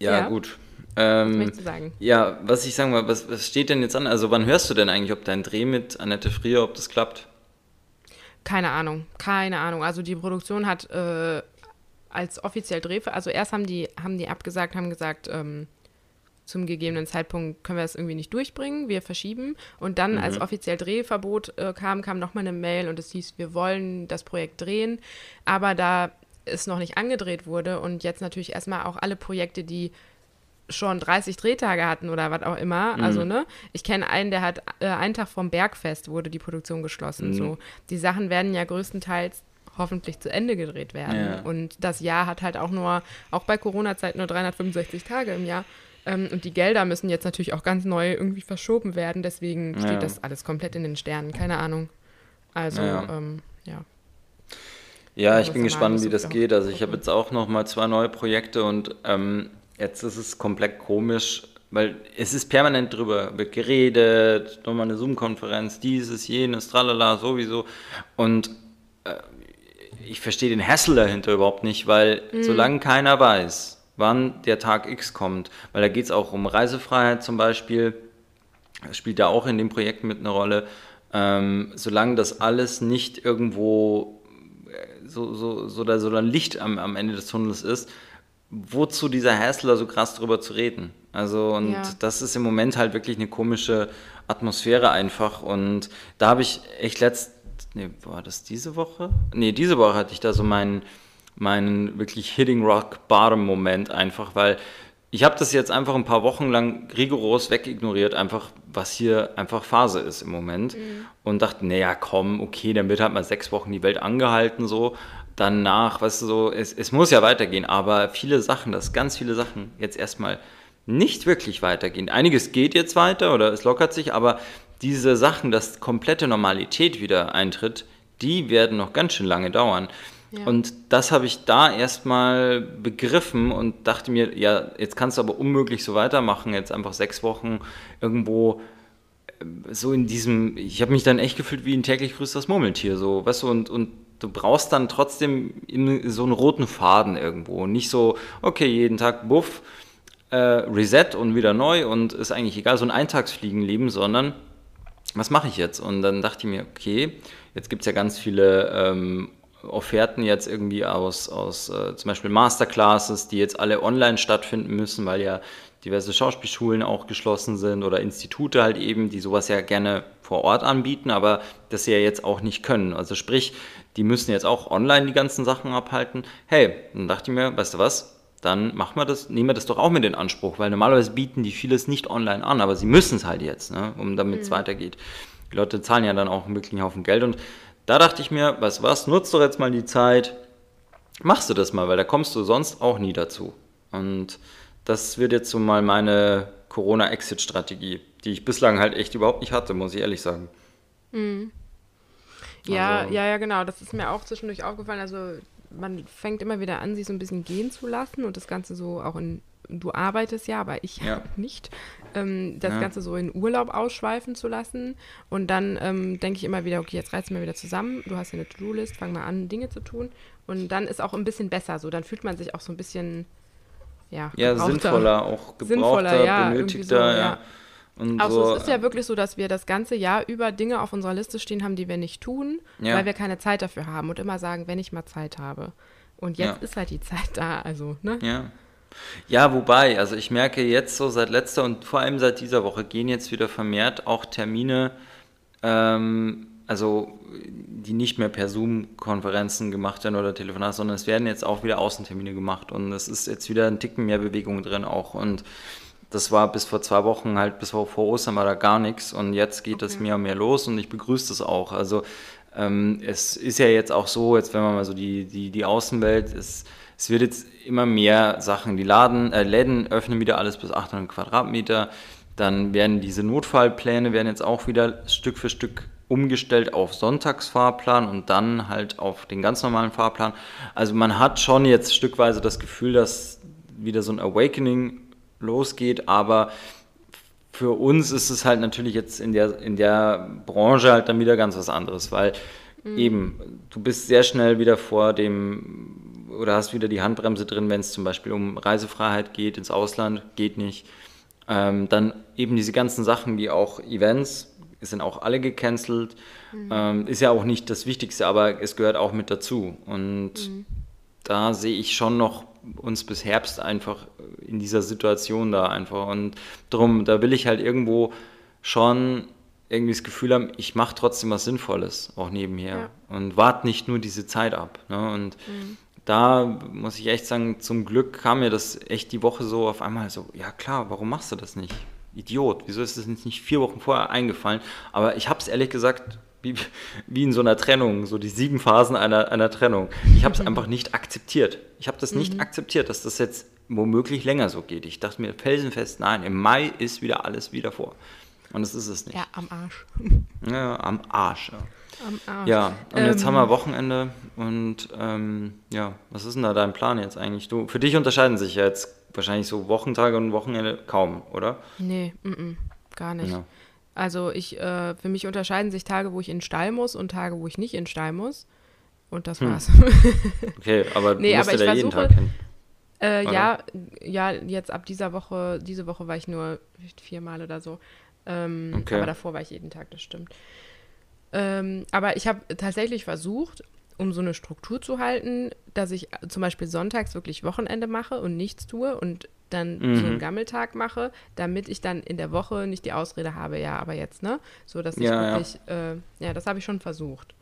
Ja, Ja. gut. Ähm, möchtest du sagen? ja, was ich sagen will, was, was steht denn jetzt an? Also wann hörst du denn eigentlich, ob dein Dreh mit Annette Frier, ob das klappt? Keine Ahnung, keine Ahnung. Also die Produktion hat äh, als offiziell Dreh, also erst haben die, haben die abgesagt, haben gesagt, ähm, zum gegebenen Zeitpunkt können wir das irgendwie nicht durchbringen, wir verschieben. Und dann, als offiziell Drehverbot äh, kam, kam nochmal eine Mail und es hieß, wir wollen das Projekt drehen, aber da es noch nicht angedreht wurde und jetzt natürlich erstmal auch alle Projekte, die schon 30 Drehtage hatten oder was auch immer. Also, ne? Ich kenne einen, der hat äh, einen Tag vom Bergfest wurde die Produktion geschlossen. So, die Sachen werden ja größtenteils hoffentlich zu Ende gedreht werden. Ja. Und das Jahr hat halt auch nur, auch bei Corona-Zeit nur 365 Tage im Jahr. Ähm, und die Gelder müssen jetzt natürlich auch ganz neu irgendwie verschoben werden. Deswegen steht Ja. das alles komplett in den Sternen. Keine Ahnung. Also, Ja. ähm, ja. Ja, ich bin gespannt, wie das geht. Also ich habe jetzt auch noch mal zwei neue Projekte und ähm, jetzt ist es komplett komisch, weil es ist permanent drüber wird geredet, nochmal eine Zoom-Konferenz, dieses, jenes, tralala, sowieso. Und äh, ich verstehe den Hassel dahinter überhaupt nicht, weil solange keiner weiß, wann der Tag X kommt, weil da geht es auch um Reisefreiheit zum Beispiel, das spielt da auch in dem Projekt mit eine Rolle, ähm, solange das alles nicht irgendwo äh, so, so, so, da, so ein Licht am, am Ende des Tunnels ist, wozu dieser Hassler so krass drüber zu reden? Also, und Ja. das ist im Moment halt wirklich eine komische Atmosphäre einfach. Und da habe ich echt letzt, nee, war das diese Woche? Nee, diese Woche hatte ich da so meinen, meinen wirklich Hitting Rock Bottom Moment einfach, weil ich habe das jetzt einfach ein paar Wochen lang rigoros wegignoriert, einfach was hier einfach Phase ist im Moment. Und dachte, naja, komm, okay, dann wird halt mal sechs Wochen die Welt angehalten, so. Danach, weißt du, so, es, es muss ja weitergehen, aber viele Sachen, dass ganz viele Sachen jetzt erstmal nicht wirklich weitergehen. Einiges geht jetzt weiter oder es lockert sich, aber diese Sachen, dass komplette Normalität wieder eintritt, die werden noch ganz schön lange dauern. Ja. Und das habe ich da erstmal begriffen und dachte mir, ja, jetzt kannst du aber unmöglich so weitermachen, jetzt einfach sechs Wochen irgendwo äh, so in diesem, ich habe mich dann echt gefühlt wie ein täglich grüßt das Murmeltier, so, weißt du, und, und du brauchst dann trotzdem so einen roten Faden irgendwo. Nicht so, okay, jeden Tag Buff, äh, Reset und wieder neu und ist eigentlich egal, so ein Eintagsfliegenleben, sondern was mache ich jetzt? Und dann dachte ich mir, okay, jetzt gibt es ja ganz viele ähm, Offerten jetzt irgendwie aus, aus äh, zum Beispiel Masterclasses, die jetzt alle online stattfinden müssen, weil ja diverse Schauspielschulen auch geschlossen sind oder Institute halt eben, die sowas ja gerne vor Ort anbieten, aber das sie ja jetzt auch nicht können. Also sprich, die müssen jetzt auch online die ganzen Sachen abhalten. Hey, dann dachte ich mir, weißt du was, dann machen wir das, nehmen wir das doch auch mit in Anspruch, weil normalerweise bieten die vieles nicht online an, aber sie müssen es halt jetzt, ne, um damit es weitergeht. Die Leute zahlen ja dann auch wirklich einen Haufen Geld und da dachte ich mir, weißt du was, nutzt doch jetzt mal die Zeit, machst du das mal, weil da kommst du sonst auch nie dazu. Und das wird jetzt so mal meine Corona-Exit-Strategie, die ich bislang halt echt überhaupt nicht hatte, muss ich ehrlich sagen. Ja, Also- ja, ja, genau. Das ist mir auch zwischendurch aufgefallen. Also man fängt immer wieder an, sich so ein bisschen gehen zu lassen und das Ganze so auch in, du arbeitest ja, aber ich Ja. nicht, ähm, das Ja. Ganze so in Urlaub ausschweifen zu lassen. Und dann ähm, denke ich immer wieder, okay, jetzt reißt mal wieder zusammen. Du hast ja eine To-Do-List, fang mal an, Dinge zu tun. Und dann ist auch ein bisschen besser so. Dann fühlt man sich auch so ein bisschen, ja, Ja, sinnvoller, auch gebrauchter, Sinnvoller, ja, benötigter, so, ja. Und Also so, es ist ja wirklich so, dass wir das ganze Jahr über Dinge auf unserer Liste stehen haben, die wir nicht tun, Ja. weil wir keine Zeit dafür haben und immer sagen, wenn ich mal Zeit habe. Und jetzt Ja. ist halt die Zeit da, also, ne? Ja. Ja, wobei, also ich merke jetzt so seit letzter und vor allem seit dieser Woche gehen jetzt wieder vermehrt auch Termine, ähm, also die nicht mehr per Zoom-Konferenzen gemacht werden oder Telefonat, sondern es werden jetzt auch wieder Außentermine gemacht und es ist jetzt wieder ein Ticken mehr Bewegung drin auch und das war bis vor zwei Wochen halt, bis vor Ostern war da gar nichts und jetzt geht das mehr und mehr los und ich begrüße das auch. Also ähm, es ist ja jetzt auch so, jetzt wenn man mal so die, die, die Außenwelt, es, es wird jetzt immer mehr Sachen, die Laden, äh, Läden öffnen wieder alles bis 800 Quadratmeter, dann werden diese Notfallpläne werden jetzt auch wieder Stück für Stück umgestellt auf Sonntagsfahrplan und dann halt auf den ganz normalen Fahrplan. Also man hat schon jetzt stückweise das Gefühl, dass wieder so ein Awakening losgeht, aber für uns ist es halt natürlich jetzt in der, in der Branche halt dann wieder ganz was anderes, weil mhm. eben, du bist sehr schnell wieder vor dem oder hast wieder die Handbremse drin, wenn es zum Beispiel um Reisefreiheit geht, ins Ausland, geht nicht. Ähm, dann eben diese ganzen Sachen wie auch Events, sind auch alle gecancelt. Mhm. Ähm, ist ja auch nicht das Wichtigste, aber es gehört auch mit dazu. Und mhm. da sehe ich schon noch uns bis Herbst einfach in dieser Situation da einfach. Und darum, da will ich halt irgendwo schon irgendwie das Gefühl haben, ich mache trotzdem was Sinnvolles, auch nebenher. Ja. Und warte nicht nur diese Zeit ab. Ne? Und mhm. da muss ich echt sagen, zum Glück kam mir das echt die Woche so auf einmal so, ja klar, warum machst du das nicht? Idiot, wieso ist das nicht vier Wochen vorher eingefallen? Aber ich habe es ehrlich gesagt wie, wie in so einer Trennung, so die sieben Phasen einer, einer Trennung. Ich habe es einfach nicht akzeptiert. Ich habe das nicht mhm. akzeptiert, dass das jetzt womöglich länger so geht. Ich dachte mir felsenfest, nein, im Mai ist wieder alles wieder vor. Und das ist es nicht. Ja, am Arsch. Ja, am Arsch. Ja, am Arsch. ja und ähm, jetzt haben wir Wochenende und ähm, ja, was ist denn da dein Plan jetzt eigentlich? Du, für dich unterscheiden sich ja jetzt wahrscheinlich so Wochentage und Wochenende kaum, oder? Nee, m -m, gar nicht. Ja. Also ich, äh, für mich unterscheiden sich Tage, wo ich in den Stall muss und Tage, wo ich nicht in den Stall muss. Und das hm. war's. okay, aber nee, musst aber du da jeden Tag hin? Äh, ja, ja, jetzt ab dieser Woche, diese Woche war ich nur viermal oder so. Ähm, okay. Aber davor war ich jeden Tag, das stimmt. Ähm, aber ich habe tatsächlich versucht, um so eine Struktur zu halten, dass ich zum Beispiel sonntags wirklich Wochenende mache und nichts tue und dann mhm. so einen Gammeltag mache, damit ich dann in der Woche nicht die Ausrede habe, ja, aber jetzt, ne? So, dass ich ja, wirklich, ja, äh, ja das habe ich schon versucht.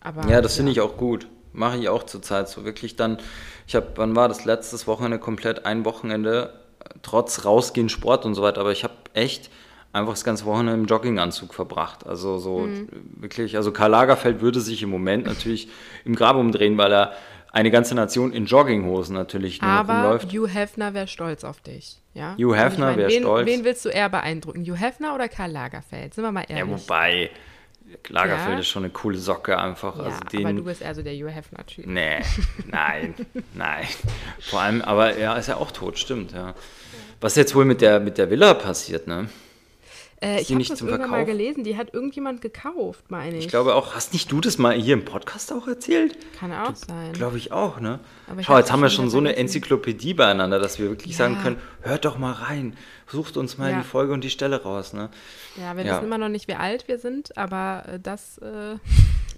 Aber, ja, das finde ich auch gut. Mache ich auch zurzeit so. Wirklich dann, ich habe, wann war das letztes Wochenende komplett ein Wochenende, trotz rausgehen, Sport und so weiter, aber ich habe echt einfach das ganze Wochenende im Jogginganzug verbracht. Also so mhm. wirklich, also Karl Lagerfeld würde sich im Moment natürlich im Grab umdrehen, weil er eine ganze Nation in Jogginghosen natürlich nur Aber rumläuft. Hugh Hefner wäre stolz auf dich. Ja? Hugh Hefner wäre stolz. Wen willst du eher beeindrucken? Hugh Hefner oder Karl Lagerfeld? Sind wir mal ehrlich. Ja, wobei, Lagerfeld ja. ist schon eine coole Socke einfach. Ja, also den, aber du bist eher so der Hugh Hefner-Typ. Nee, nein, nein. Vor allem, aber er ist ja auch tot, stimmt, ja. Was jetzt wohl mit der, mit der Villa passiert, ne? Äh, ich habe das irgendwann Verkauf? mal gelesen, die hat irgendjemand gekauft, meine ich. Ich glaube auch, hast nicht du das mal hier im Podcast auch erzählt? Kann auch du, sein. Glaube ich auch, ne? Aber Schau, jetzt haben wir schon so eine Enzyklopädie beieinander, dass wir wirklich ja. sagen können, hört doch mal rein, sucht uns mal ja. die Folge und die Stelle raus, ne? Ja, wir ja. wissen immer noch nicht, wie alt wir sind, aber äh, das... Äh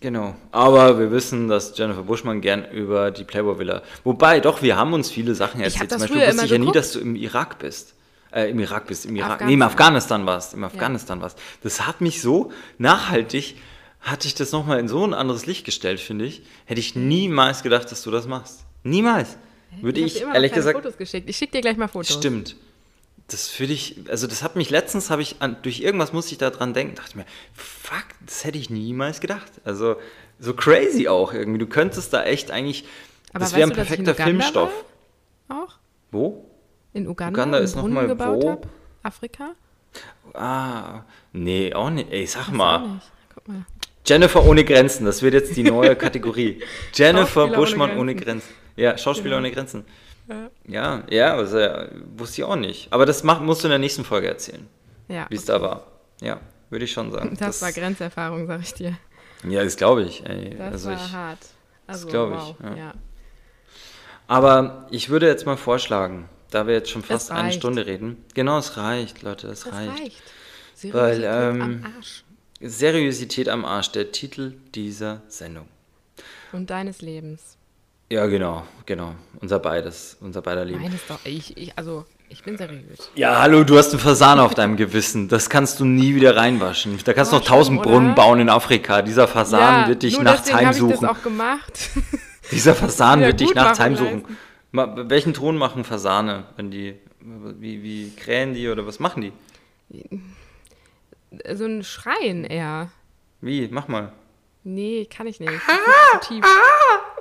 Genau, aber wir wissen, dass Jennifer Buschmann gern über die Playboy Villa. Wobei, doch, wir haben uns viele Sachen erzählt. Zum Beispiel wusste ich ja nie, dass du im Irak bist äh, im Irak bist, im Irak, nee, im Afghanistan warst, im Afghanistan ja. warst. Das hat mich so nachhaltig, hatte ich das nochmal in so ein anderes Licht gestellt, finde ich. Hätte ich niemals gedacht, dass du das machst. Niemals. Würde ich, ich ehrlich gesagt. Fotos geschickt. Ich schicke dir gleich mal Fotos. Stimmt. Das würde ich, also das hat mich letztens, habe ich an, durch irgendwas musste ich da dran denken, dachte mir, fuck, das hätte ich niemals gedacht. Also so crazy auch irgendwie. Du könntest da echt eigentlich, Aber das wäre ein perfekter Filmstoff. Auch? Wo? In Uganda, Uganda ist nochmal gebaut wo? Hab? Afrika? Ah, nee, auch nicht. Ey, sag mal. mal. Jennifer ohne Grenzen, das wird jetzt die neue Kategorie. Jennifer Buschmann ohne Grenzen. ohne Grenzen. Ja, Schauspieler genau. ohne Grenzen. Ja, ja, also, wusste ich auch nicht. Aber das mach, musst du in der nächsten Folge erzählen. Ja. Wie es da war. Ja, würde ich schon sagen. Das, das, war Grenzerfahrung, sag ich dir. Ja, das glaube ich. Ey. Das also war ich, hart. Also, das glaube ich. Ja. ja. Aber ich würde jetzt mal vorschlagen, da wir jetzt schon fast eine Stunde reden. Genau, es reicht, Leute, es, es reicht. reicht. Seriosität Weil, ähm, am Arsch. Seriosität am Arsch, der Titel dieser Sendung. Und deines Lebens. Ja, genau, genau. Unser beides, unser beider Leben. Nein, ist doch, ich, ich, also, ich bin seriös. Ja, hallo, du hast einen Fasan auf deinem Gewissen. Das kannst du nie wieder reinwaschen. Da kannst du noch tausend? Brunnen bauen in Afrika. Dieser Fasan wird dich nachts habe ich heimsuchen. das auch gemacht. Dieser Fasan wird dich nachts heimsuchen. lassen. Welchen Ton machen Fasane, wenn die, wie, wie krähen die oder was machen die? so ein Schreien eher. Wie? Mach mal. Nee, kann ich nicht. Ist zu tief.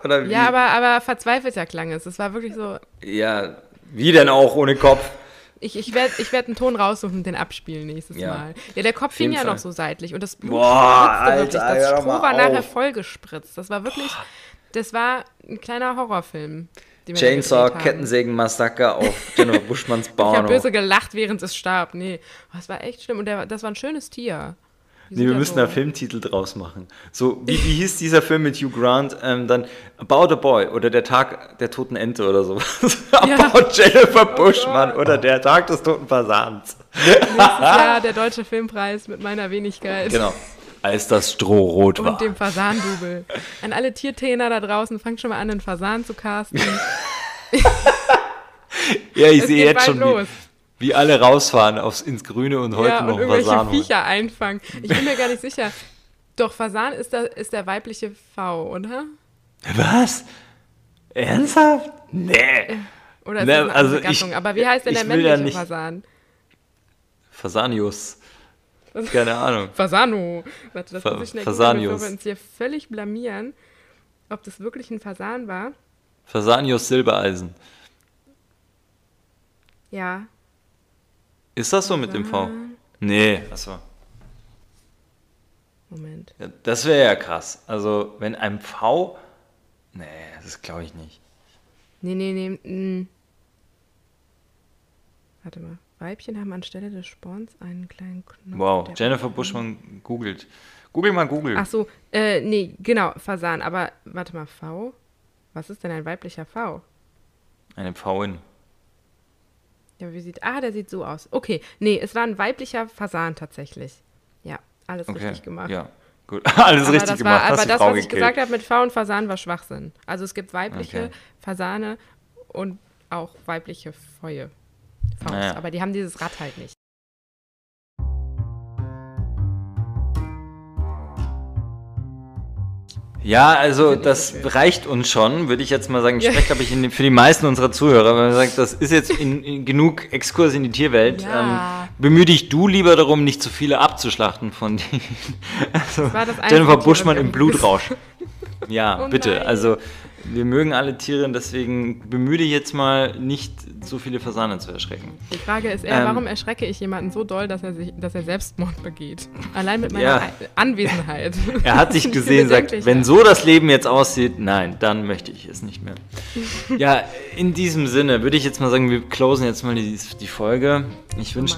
Oder wie? Ja, aber, aber verzweifelter klang es. Es war wirklich so, Ja, wie denn auch ohne Kopf? ich, ich werde ich werd einen Ton raussuchen und den abspielen nächstes Ja. Mal. Ja, der Kopf hing ja Fall. noch so seitlich und das Blut Boah, spritzte wirklich. Alter, hör Das Stroh war nachher vollgespritzt. Das war wirklich, das war ein kleiner Horrorfilm. Chainsaw. Kettensägen-Massaker auf Jennifer Buschmanns Ich habe Bauernhof. böse gelacht, während es starb. Nee, oh, das war echt schlimm. Und der, das war ein schönes Tier. Nee, wir ja müssen da Filmtitel draus machen. So, wie, wie hieß dieser Film mit Hugh Grant? Ähm, dann About a Boy oder Der Tag der toten Ente oder sowas. About Jennifer Buschmann oder Der Tag des toten Fasans. Nächstes Jahr der Deutsche Filmpreis mit meiner Wenigkeit. Genau. Als das Stroh rot war. Und dem Fasandubel. An alle Tiertrainer da draußen, fangt schon mal an, einen Fasan zu casten. ja, ich sehe jetzt schon, los. wie, wie alle rausfahren aufs, ins Grüne und heute ja, und noch einen irgendwelche Fasan holen. Viecher einfangen. Ich bin mir gar nicht sicher. Doch, Fasan ist der, ist der weibliche V, oder? Was? Ernsthaft? Nee. Oder ist Ne, das eine also ich-? Aber wie heißt denn der da männliche nicht- Fasan? Fasanius. Keine Ahnung. Fasano. Warte, das Fa- muss ich schnell Fasanius. wir uns hier völlig blamieren, ob das wirklich ein Fasan war. Fasanius Silbereisen. Ja. Ist das so mit dem V? Nee, achso. Moment. Ja, das wäre ja krass. Also, wenn ein V. Nee, das glaube ich nicht. Nee, nee, nee. mm. Warte mal. Weibchen haben anstelle des Sporns einen kleinen Knopf. Wow, Jennifer Buschmann googelt. Google mal Google. Ach so, äh, nee, genau, Fasan. Aber warte mal, V? Was ist denn ein weiblicher V? Eine Pfauin. Ja, wie sieht. Ah, der sieht so aus. Okay, nee, es war ein weiblicher Fasan tatsächlich. Ja, alles Okay. richtig gemacht. Ja, gut. Alles aber richtig das gemacht. War, aber das, Frau was ich gekillt. gesagt habe mit V und Fasan, war Schwachsinn. Also es gibt weibliche Okay. Fasane und auch weibliche Fäue. Faust. Naja. Aber die haben dieses Rad halt nicht. Ja, also das so reicht uns schon, würde ich jetzt mal sagen. Ich spreche, glaube ich, in, für die meisten unserer Zuhörer, wenn man sagt, das ist jetzt in, in genug Exkurs in die Tierwelt. Ja. Ähm, bemühe dich du lieber darum, nicht zu viele abzuschlachten von denen. Also, Jennifer Buschmann im Blutrausch. Ja, Oh bitte. Also wir mögen alle Tiere, deswegen bemühe dich jetzt mal nicht so viele Fasane zu erschrecken. Die Frage ist eher, Ähm. warum erschrecke ich jemanden so doll, dass er, sich, dass er Selbstmord begeht? Allein mit meiner Ja. Ei- Anwesenheit. Er hat sich gesehen, sagt, wenn so das Leben jetzt aussieht, nein, dann möchte ich es nicht mehr. Ja, in diesem Sinne würde ich jetzt mal sagen, wir closen jetzt mal die, die Folge. Ich wünsche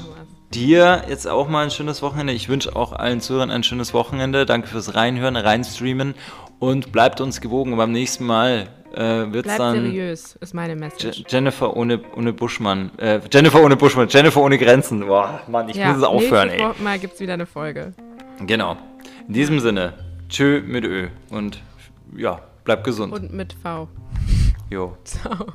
dir jetzt auch mal ein schönes Wochenende. Ich wünsche auch allen Zuhörern ein schönes Wochenende. Danke fürs Reinhören, Reinstreamen und bleibt uns gewogen. Beim nächsten Mal äh, wird es dann seriös, ist meine Message. Je- Jennifer ohne, ohne Buschmann. Äh, Jennifer ohne Buschmann. Jennifer ohne Grenzen. Boah, Mann, ich muss es aufhören, ey. Mal gibt es wieder eine Folge. Genau. In diesem Sinne, tschö mit Ö und ja, bleib gesund. Und mit V. Jo. Ciao.